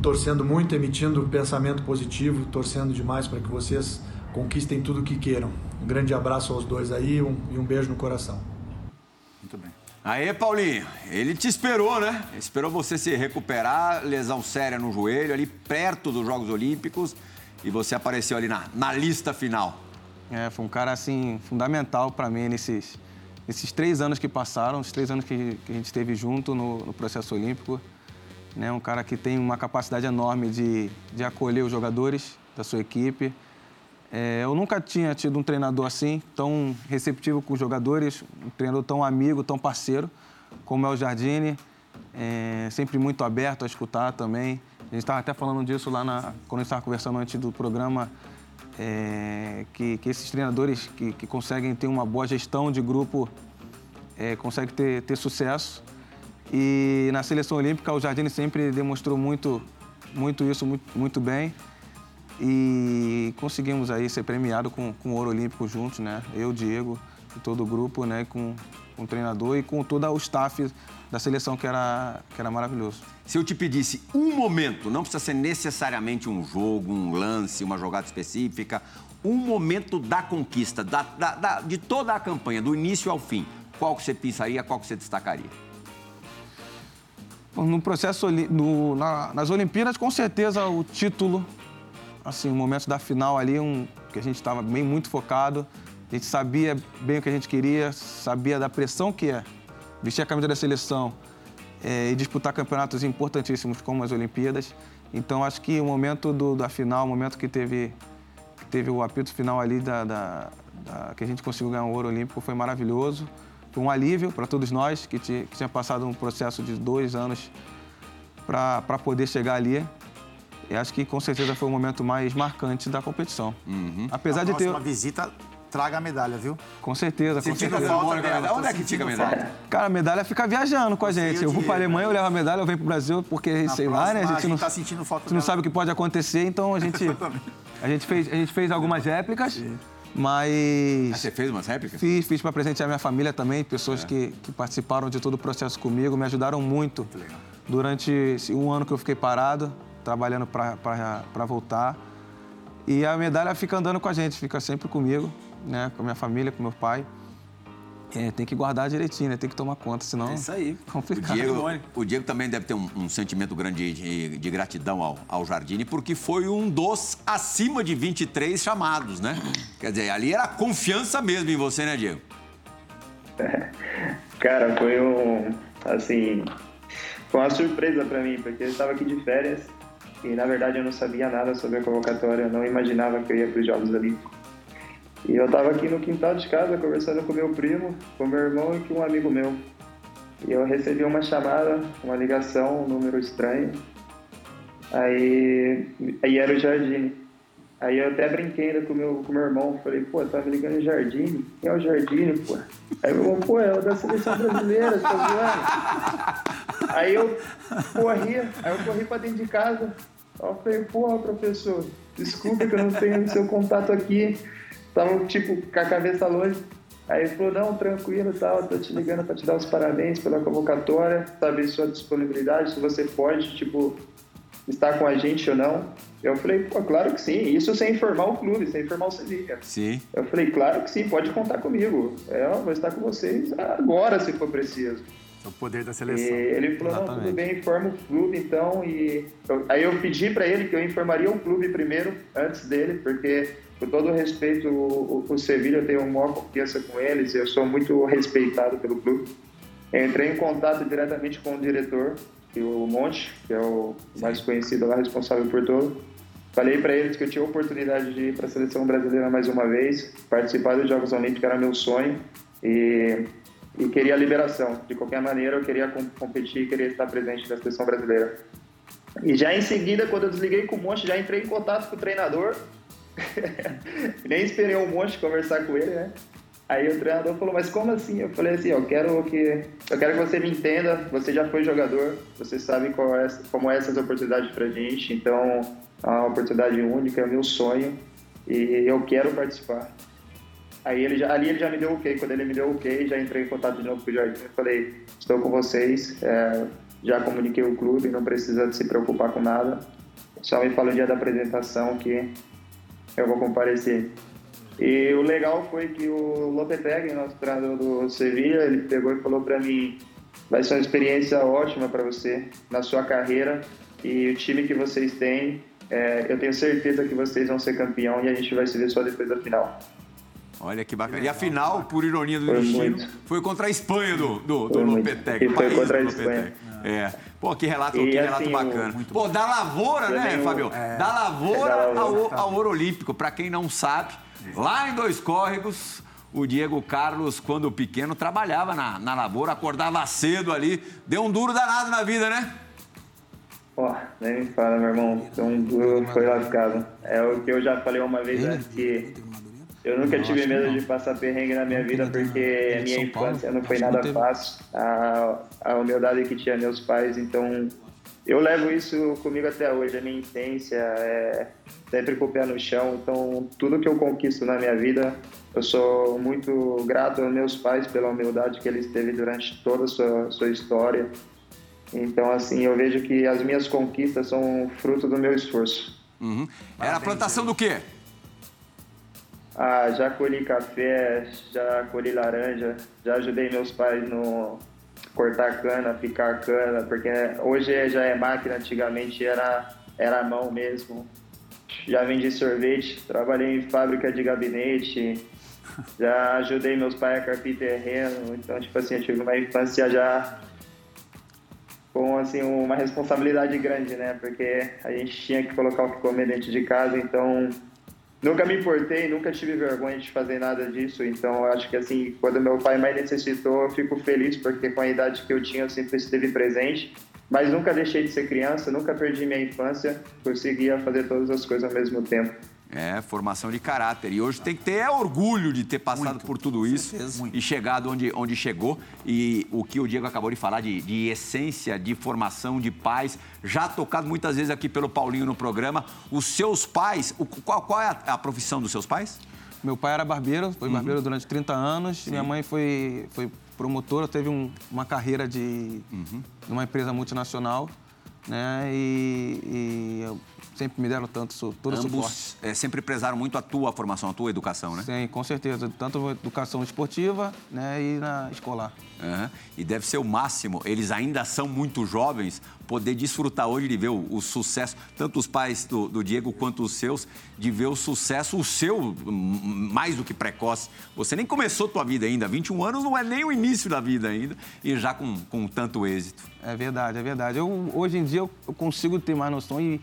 torcendo muito, emitindo pensamento positivo, torcendo demais para que vocês conquistem tudo o que queiram. Um grande abraço aos dois aí um, e um beijo no coração. Muito bem. Aê, Paulinho, ele te esperou, né? Esperou você se recuperar, lesão séria no joelho, ali perto dos Jogos Olímpicos, e você apareceu ali na, na lista final. É, foi um cara, assim, fundamental para mim nesses, nesses três anos que passaram, os três anos que, que a gente esteve junto no, no, processo olímpico. Né? Um cara que tem uma capacidade enorme de, de acolher os jogadores da sua equipe, é, eu nunca tinha tido um treinador assim, tão receptivo com os jogadores, um treinador tão amigo, tão parceiro, como é o Jardine. É, sempre muito aberto a escutar também. A gente estava até falando disso lá na, quando a gente estava conversando antes do programa, é, que, que, esses treinadores que, que, conseguem ter uma boa gestão de grupo é, conseguem ter, ter sucesso. E na seleção olímpica, o Jardine sempre demonstrou muito, muito isso, muito, muito bem e conseguimos aí ser premiado com, com o ouro olímpico juntos, né? Eu, Diego e todo o grupo, né? Com, com o treinador e com todo o staff da seleção que era, que era maravilhoso. Se eu te pedisse um momento, não precisa ser necessariamente um jogo, um lance, uma jogada específica, um momento da conquista, da, da, da, de toda a campanha, do início ao fim, qual que você pensaria, qual que você destacaria? No processo, no, na, nas Olimpíadas, com certeza o título assim, um momento da final ali, um, que a gente estava bem muito focado. A gente sabia bem o que a gente queria, sabia da pressão que é vestir a camisa da seleção é, e disputar campeonatos importantíssimos como as Olimpíadas. Então, acho que o momento do, da final, o momento que teve, que teve o apito final ali, da, da, da, que a gente conseguiu ganhar o ouro olímpico, foi maravilhoso. Foi um alívio para todos nós que, que tinha passado um processo de dois anos para poder chegar ali. E acho que com certeza foi o momento mais marcante da competição. Uhum. Apesar a de ter. uma visita traga a medalha, viu? Com certeza. Você com fica certeza. falta dela. Onde é que fica a medalha? Cara, a medalha fica viajando com a gente. Eu, eu vou para a Alemanha, eu levo a medalha, eu venho para o Brasil, porque, Na sei lá, né? A gente, a gente não, tá sentindo falta não sabe o que pode acontecer, então a gente, a gente, fez, a gente fez algumas réplicas. Sim. Mas. Ah, você fez umas réplicas? Fiz, fiz para presentear minha família também, pessoas é. que, que participaram de todo o processo comigo, me ajudaram muito. muito durante um ano que eu fiquei parado trabalhando para voltar. E a medalha fica andando com a gente, fica sempre comigo, né? Com a minha família, com meu pai. É, tem que guardar direitinho, né? Tem que tomar conta, senão. É isso aí. Complicado. O Diego, o Diego também deve ter um, um sentimento grande de, de, gratidão ao, ao Jardine, porque foi um dos acima de 23 chamados, né? Quer dizer, ali era confiança mesmo em você, né, Diego? Cara, foi um. Assim. Foi uma surpresa para mim, porque eu estava aqui de férias e na verdade eu não sabia nada sobre a convocatória, eu não imaginava que eu ia para os Jogos Olímpicos. E eu estava aqui no quintal de casa conversando com meu primo, com meu irmão e com um amigo meu. E eu recebi uma chamada, uma ligação, um número estranho. Aí, aí era o Jardine. Aí eu até brinquei ainda com meu, com meu irmão, falei, pô, tá me ligando Jardine? Quem é o Jardine, pô? Aí meu irmão, pô, é o da seleção brasileira, tá zoando? Aí eu corri, aí eu corri pra dentro de casa, eu falei, porra, professor, desculpa que eu não tenho seu contato aqui. Tava, tipo, com a cabeça longe. Aí ele falou, não, tranquilo e tal, tô te ligando para te dar os parabéns pela convocatória, saber sua disponibilidade, se você pode, tipo, estar com a gente ou não. Eu falei, pô, claro que sim, isso sem informar o clube, sem informar o Sevilha. Sim. Eu falei, claro que sim, pode contar comigo. Eu vou estar com vocês agora, se for preciso. É o poder da seleção. E ele falou, Exatamente. não, tudo bem, informa o clube então. E eu, aí eu pedi para ele que eu informaria o clube primeiro, antes dele, porque com todo respeito, o, o Sevilha, eu tenho uma maior confiança com eles, eu sou muito respeitado pelo clube. Eu entrei em contato diretamente com o diretor, que é o Monte, que é o mais conhecido lá, responsável por tudo. Falei para eles que eu tinha a oportunidade de ir para a seleção brasileira mais uma vez, participar dos Jogos Olímpicos era meu sonho e, e queria a liberação. De qualquer maneira, eu queria competir, queria estar presente na seleção brasileira. E já em seguida, quando eu desliguei com o Monte, já entrei em contato com o treinador. Nem esperei um monte conversar com ele, né? Aí o treinador falou, mas como assim? Eu falei assim, eu quero que eu quero que você me entenda, você já foi jogador, você sabe qual é, como é essas oportunidades pra gente, então é uma oportunidade única, é meu sonho e eu quero participar. Aí ele já, ali ele já me deu o ok, quando ele me deu o ok, já entrei em contato de novo com o Jardim, eu falei, estou com vocês, é, já comuniquei o clube, não precisa se preocupar com nada, só me fala o dia da apresentação que eu vou comparecer. E o legal foi que o Lopetegui, nosso treinador do Sevilha, ele pegou e falou para mim: vai ser uma experiência ótima para você na sua carreira e o time que vocês têm, é, eu tenho certeza que vocês vão ser campeão e a gente vai se ver só depois da final. Olha que bacana. E a final, por ironia do foi destino, muito. foi contra a Espanha do, do, do Lopetegui. E foi contra a Espanha. É. Pô, que relato, que relato assim, bacana. Pô, da lavoura, né, Fabio? É, da lavoura, é da lavoura ao, ao ouro olímpico. Para quem não sabe, Lá em Dois Córregos, o Diego Carlos, quando pequeno, trabalhava na, na lavoura, acordava cedo ali. Deu um duro danado na vida, né? Pô, nem me fala, meu irmão. Um duro foi lascado. É o que eu já falei uma vez antes que eu nunca tive medo de passar perrengue na minha vida porque a minha infância não foi nada fácil. A, a humildade que tinha meus pais, então eu levo isso comigo até hoje, a minha intência é sempre com o pé no chão. Então, tudo que eu conquisto na minha vida, eu sou muito grato aos meus pais pela humildade que eles teve durante toda a sua, sua história. Então, assim, eu vejo que as minhas conquistas são fruto do meu esforço. Uhum. Era a plantação do quê? Ah, já colhi café, já colhi laranja, já ajudei meus pais no cortar cana, picar cana, porque hoje já é máquina, antigamente era, era a mão mesmo. Já vendi sorvete, trabalhei em fábrica de gabinete, já ajudei meus pais a carpir terreno, então, tipo assim, eu tive uma infância já com, assim, uma responsabilidade grande, né? Porque a gente tinha que colocar o que comer dentro de casa, então Nunca me importei, nunca tive vergonha de fazer nada disso, então eu acho que assim, quando meu pai mais necessitou, eu fico feliz porque com a idade que eu tinha eu sempre esteve presente, mas nunca deixei de ser criança, nunca perdi minha infância, conseguia fazer todas as coisas ao mesmo tempo. É, formação de caráter. E hoje tem que ter orgulho de ter passado Muito, por tudo isso e chegado onde, onde chegou. E o que o Diego acabou de falar de, de essência, de formação, de pais, já tocado muitas vezes aqui pelo Paulinho no programa. Os seus pais, o, qual, qual é a, a, profissão dos seus pais? Meu pai era barbeiro, foi uhum. barbeiro durante 30 anos. Sim. Minha mãe foi, foi promotora, teve um, uma carreira de uhum. uma empresa multinacional. Né? E, e sempre me deram tanto todo Ambos, suporte. É, sempre prezaram muito a tua formação, a tua educação, né? Sim, com certeza. Tanto educação esportiva né, e na escolar. Uhum. E deve ser o máximo. Eles ainda são muito jovens, poder desfrutar hoje de ver o, o sucesso, tanto os pais do, do, Diego quanto os seus, de ver o sucesso, o seu mais do que precoce. Você nem começou tua vida ainda, 21 anos não é nem o início da vida ainda, e já com, com tanto êxito. É verdade, é verdade. Eu, hoje em dia eu, eu consigo ter mais noção e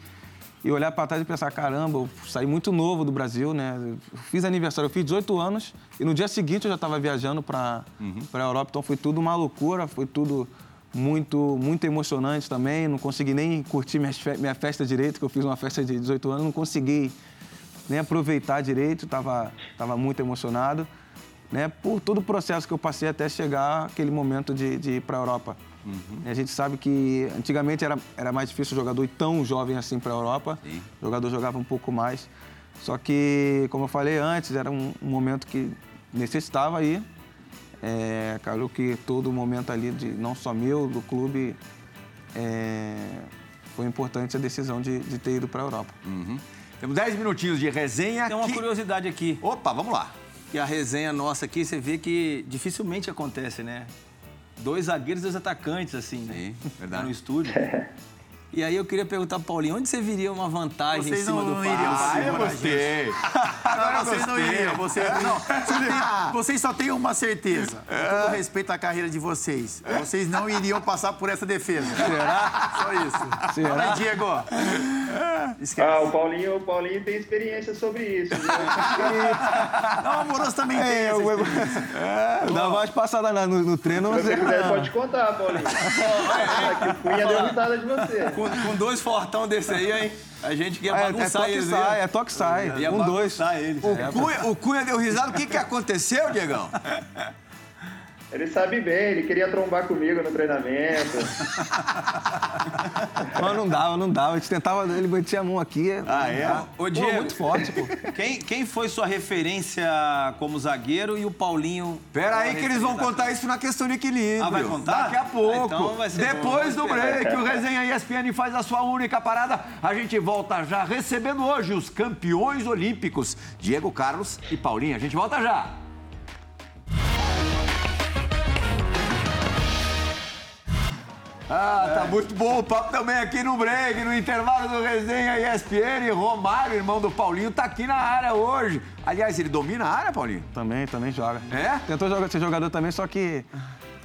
e olhar para trás e pensar, caramba, eu saí muito novo do Brasil, né? Eu fiz aniversário, eu fiz 18 anos e no dia seguinte eu já estava viajando para uhum. a Europa, então foi tudo uma loucura, foi tudo muito muito emocionante também. Não consegui nem curtir minha, festa direito, que eu fiz uma festa de 18 anos, não consegui nem aproveitar direito, estava tava muito emocionado, né? Por todo o processo que eu passei até chegar aquele momento de, de ir para a Europa. Uhum. A gente sabe que antigamente era, era mais difícil o jogador ir tão jovem assim para a Europa. Sim. O jogador jogava um pouco mais. Só que, como eu falei antes, era um, um momento que necessitava ir. É, claro que todo momento ali, de, não só meu, do clube, é, foi importante a decisão de, de ter ido para a Europa. Uhum. Temos 10 minutinhos de resenha. Tem uma que... curiosidade aqui. Opa, vamos lá. Que a resenha nossa aqui, você vê que dificilmente acontece, né? dois zagueiros e dois atacantes, assim, né? Sim, verdade. No estúdio. E aí eu queria perguntar pro Paulinho, onde você viria uma vantagem Vocês em cima não do iriam passe? Ah, eu gostei. Agora eu vocês não gostei. iriam. Vocês, não, só tem- vocês só têm uma certeza. Com todo respeito à carreira de vocês. Vocês não iriam passar por essa defesa. Será? Só isso. Será? Fala aí, Diego. Esquece. Ah, o Paulinho, o Paulinho tem experiência sobre isso. viu? Não, o Amoroso também tem É, essa eu- eu- experiência. Dá mais passada no, no treino, não Se você quiser, não. pode contar, Paulinho. É, que o Cunha deu risada de você. Com, com dois fortão desse aí, hein? A gente quer É, é bagunçar toque eles. sai, é toque sai. Ia Um, dois. eles. O Cunha, o Cunha deu risada. O que, que aconteceu, Diegão? Ele sabe bem, ele queria trombar comigo no treinamento. Mas não dava, não dava. A gente tentava, ele metia a mão aqui. Ah, é? Ô, Pô, Diego, muito forte, pô. Quem, quem foi sua referência como zagueiro e o Paulinho? Pera aí que eles vão contar isso na questão de equilíbrio. Ah, vai contar? Daqui a pouco. Então vai ser Depois bom. do break, o Resenha ESPN faz a sua única parada. A gente volta já recebendo hoje os campeões olímpicos, Diego Carlos e Paulinho. A gente volta já. Ah, tá muito bom o papo também aqui no break, no intervalo do Resenha ESPN. Romário, irmão do Paulinho, tá aqui na área hoje. Aliás, ele domina a área, Paulinho? Também, também joga. É? Tentou jogar, ser jogador também, só que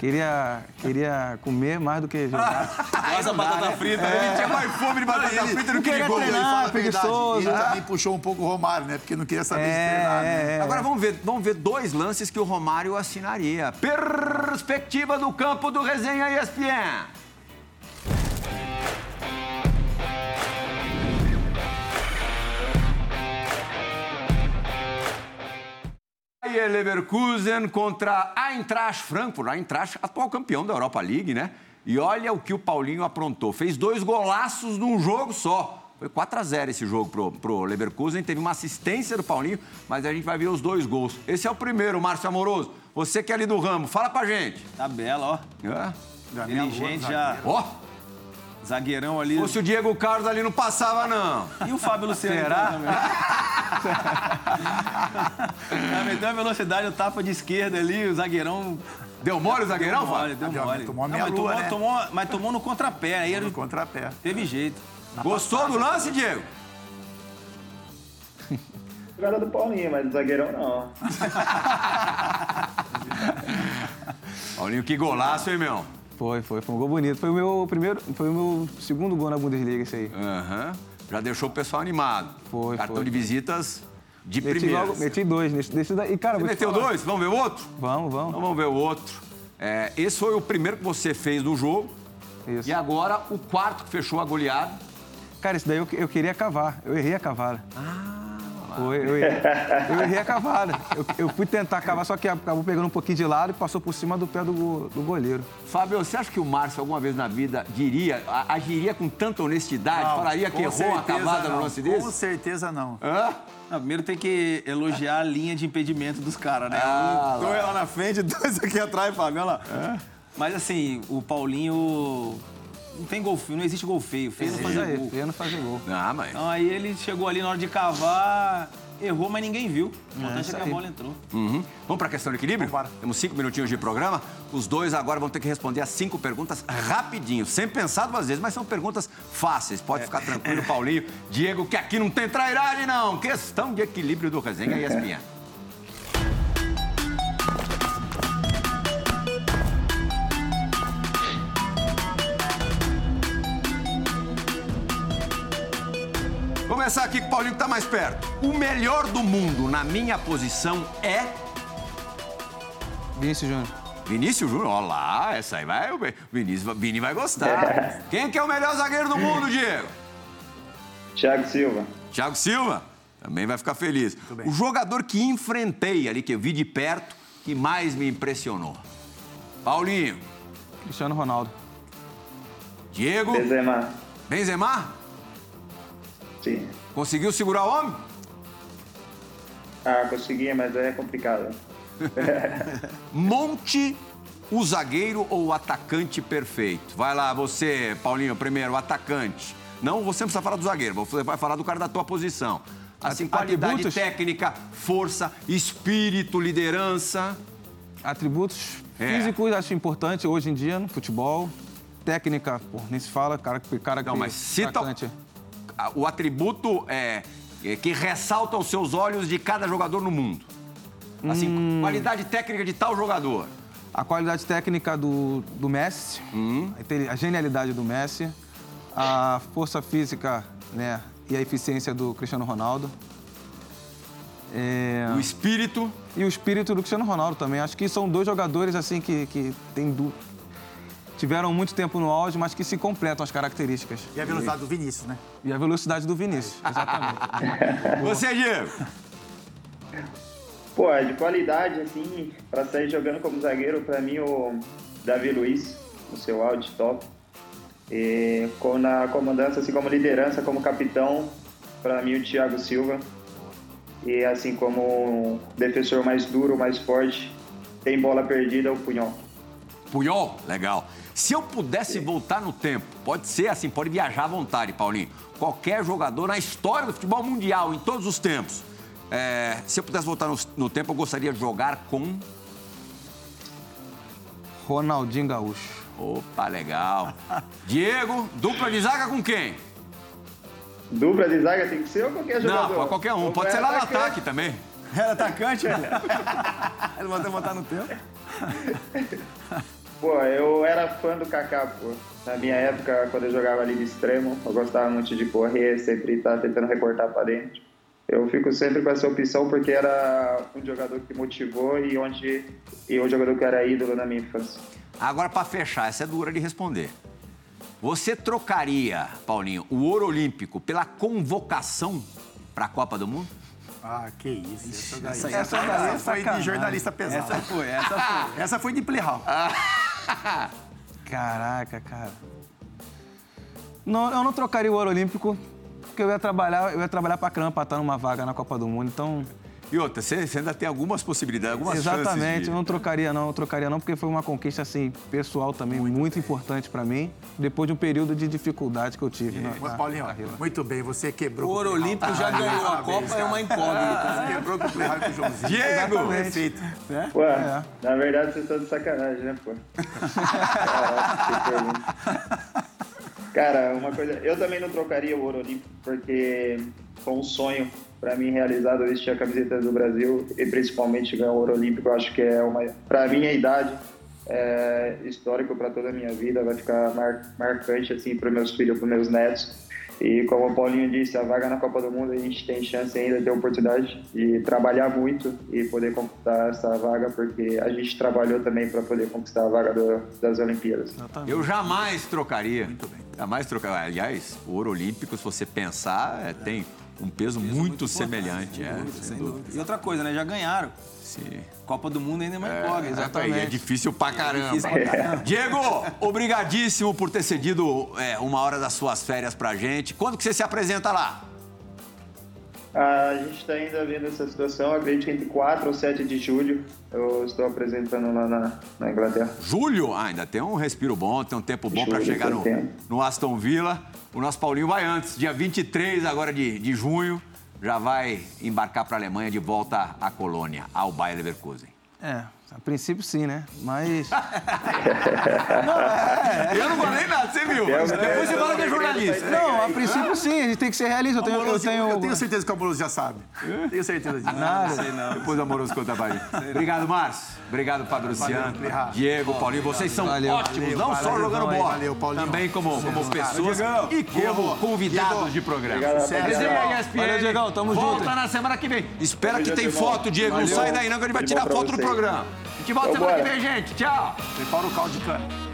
queria, queria comer mais do que jogar. Faz a batata frita. Ele tinha mais fome de batata Ele- frita do que de queria gol. treinar. Ele fala a preguiçoso. verdade. Ele Ah. também puxou um pouco o Romário, né? Porque não queria saber de treinar, né? é, é. Agora vamos ver, vamos ver dois lances que o Romário assinaria. Perspectiva do campo do Resenha ESPN. Bayer Leverkusen contra Eintracht Frankfurt. Eintracht, atual campeão da Europa League, né? E olha o que o Paulinho aprontou. Fez dois golaços num jogo só. Foi 4 a 0 esse jogo pro, pro Leverkusen. Teve uma assistência do Paulinho, mas a gente vai ver os dois gols. Esse é o primeiro, Márcio Amoroso. Você que é ali do ramo, fala pra gente. Tá bela, ó. É. Inteligente já. Ó, Zagueirão ali. se fosse o Diego Carlos ali não passava, não. E o Fábio Luciano? Será? então, também? Já meteu a velocidade, o tapa de esquerda ali, o zagueirão. Deu mole o zagueirão, Deu mole, Fábio? deu Deu, mole. tomou a Não, mas, lua, tomou, né? tomou, mas tomou no contrapé, aí No contrapé. teve jeito. Gostou do lance, Diego? Jogada do Paulinho, mas do zagueirão não. Paulinho, que golaço, hein, meu? Foi, foi, foi um gol bonito. Foi o meu primeiro, foi o meu segundo gol na Bundesliga esse aí. Aham. Já deixou o pessoal animado. Foi, Cartão foi. de visitas de primeira. meti dois nesse, desse daí. E, cara, Você meteu falar. dois? Vamos ver o outro? Vamos, Então vamos. vamos ver o outro. É, esse foi o primeiro que você fez no jogo. Isso. E agora o quarto que fechou a goleada. Cara, esse daí eu, eu queria cavar. Eu errei a cavada. Ah, foi, eu, errei, eu errei a cavada. Eu, eu fui tentar cavar, só que acabou pegando um pouquinho de lado e passou por cima do pé do, do goleiro. Fábio, você acha que o Márcio alguma vez na vida diria, agiria com tanta honestidade, falaria que Com errou a certeza cavada no não. lance Com desse? certeza não. Hã? Não, primeiro tem que elogiar a linha de impedimento dos caras, né? Ah, Um- dois lá na frente, dois aqui atrás, Fábio, olha lá. Mas assim, o Paulinho. Não tem gol feio, não existe gol feio. Feio não fazer gol. eu não fazer gol. Ah, mas... Então aí ele chegou ali na hora de cavar, errou, mas ninguém viu. O importante é, isso que a bola entrou. Uhum. Vamos para a questão de equilíbrio? Vambora. Temos cinco minutinhos de programa. Os dois agora vão ter que responder as cinco perguntas rapidinho, sem pensar duas vezes, mas são perguntas fáceis. Pode ficar tranquilo, Paulinho. Diego, que aqui não tem trairagem, não. Questão de equilíbrio do Resenha ESPN. Começar aqui com o Paulinho que tá mais perto. O melhor do mundo na minha posição é Vinícius Júnior. Vinícius Júnior, ó lá, essa aí vai. O Vinícius, Vini vai gostar. Quem que é o melhor zagueiro do mundo, Diego? Thiago Silva. Thiago Silva. Também vai ficar feliz. O jogador que enfrentei ali, que eu vi de perto, que mais me impressionou. Paulinho, Cristiano Ronaldo. Diego, Benzema. Benzema, Sim. conseguiu segurar o homem? Ah, consegui, mas é complicado. Monte, o zagueiro ou o atacante perfeito? Vai lá, você, Paulinho, primeiro, o atacante. Não, você não precisa falar do zagueiro, você vai falar do cara da tua posição. Assim, qualidade atributos? técnica, força, espírito, liderança. Atributos É. físicos, acho importante hoje em dia no futebol. técnica, pô, nem se fala, cara, cara Não, mas cita o atributo é, é, que ressalta aos seus olhos de cada jogador no mundo. Assim, hum... qualidade técnica de tal jogador. A qualidade técnica do, do Messi, hum. a genialidade do Messi, a força física né, e a eficiência do Cristiano Ronaldo. É... O espírito. E o espírito do Cristiano Ronaldo também. Acho que são dois jogadores assim que, que tem du... tiveram muito tempo no auge, mas que se completam as características. E a velocidade do Vinícius, né? E a velocidade do Vinícius, exatamente. Você, Diego? Pô, é de qualidade, assim, para sair jogando como zagueiro, para mim o Davi Luiz, o seu áudio top. E com, na comandância, assim como liderança, como capitão, para mim o Thiago Silva. E assim como defensor mais duro, mais forte, tem bola perdida, o Punhol. Punhol? Legal. Se eu pudesse voltar no tempo, pode ser assim, pode viajar à vontade, Paulinho. Qualquer jogador na história do futebol mundial, em todos os tempos. É, se eu pudesse voltar no, no tempo, eu gostaria de jogar com. Ronaldinho Gaúcho. Opa, legal. Diego, dupla de zaga com quem? Dupla de zaga tem que ser ou qualquer jogador? Não, qualquer um. Pode ser lá no ataque também. Era atacante, né? Ele mandou botar no tempo. Pô, eu era fã do Kaká, pô. Na minha época, quando eu jogava ali de extremo, eu gostava muito de correr, sempre estar tentando recortar para dentro. Eu fico sempre com essa opção porque era um jogador que motivou e onde e um jogador que era ídolo na minha infância. Agora, para fechar, essa é dura de responder. Você trocaria, Paulinho, o ouro olímpico pela convocação para a Copa do Mundo? Ah, que isso. Essa, daí, essa, essa, essa, essa foi de jornalista pesado. Essa foi, essa foi. essa foi de playhall. Caraca, cara. Não, eu não trocaria o ouro olímpico porque eu ia trabalhar, eu ia trabalhar para caramba para estar numa vaga na Copa do Mundo, então e outra, você, ainda tem algumas possibilidades, algumas Exatamente, de... eu não trocaria não, eu trocaria não, porque foi uma conquista, assim, pessoal também, muito, muito importante para mim, depois de um período de dificuldade que eu tive. É. Na, Paulinho, carreira. muito bem, você quebrou... O Ouro Olímpico já ganhou, a Copa é uma incógnita. Você quebrou com o Playhard com o Joãozinho. Diego! Perfeito. É? Ué, é. na verdade vocês estão de sacanagem, né, pô? Cara, uma coisa, eu também não trocaria o Ouro Olímpico, porque foi um sonho para mim realizado vestir a camiseta do Brasil e principalmente ganhar o ouro olímpico. Acho que é uma, para minha idade, é histórico para toda a minha vida, vai ficar mar, marcante assim para meus filhos, para meus netos. E como o Paulinho disse, a vaga na Copa do Mundo a gente tem chance ainda de ter oportunidade de trabalhar muito e poder conquistar essa vaga, porque a gente trabalhou também para poder conquistar a vaga do, das Olimpíadas. Eu jamais trocaria. Muito bem. Jamais trocaria. Aliás, o ouro olímpico, se você pensar, é, tem um peso, peso muito, muito semelhante. É, dúvida, sem dúvida. E outra coisa, né? Já ganharam. Sim. Copa do Mundo ainda é mais é, exatamente. É difícil pra caramba. É difícil pra caramba. Diego, obrigadíssimo por ter cedido é, uma hora das suas férias pra gente. Quando que você se apresenta lá? A gente está ainda vendo essa situação, acredito que entre 4 ou 7 de julho eu estou apresentando lá na, na Inglaterra. Julho? Ah, ainda tem um respiro bom, tem um tempo bom para chegar no, no Aston Villa. O nosso Paulinho vai antes, dia 23 agora de, de junho, já vai embarcar para a Alemanha de volta à colônia, ao Bayer Leverkusen. É, a princípio, sim, né? Mas. não, é, eu não falei nada, você viu? Depois você fala que é jornalista. Não, a princípio, sim, a gente tem que ser realista. Eu tenho, eu tenho... eu tenho certeza que o Amoroso já sabe. Tenho certeza disso. Nada. Não sei, não. Depois o Amoroso conta pra mim. Obrigado, Márcio. Obrigado, Padre Luciano. Diego, Paulinho, vocês são valeu, ótimos, valeu, não valeu, só jogando bola. Valeu, Paulinho. Também como, como pessoas e como convidados de programa. ESPN. Valeu, Diegão, tamo junto. Volta na semana que vem. Espera que tem foto, Diego. Não sai daí não que a gente vai tirar foto do programa. A gente volta semana que vem, gente. Tchau. Prepara o caldo de cana.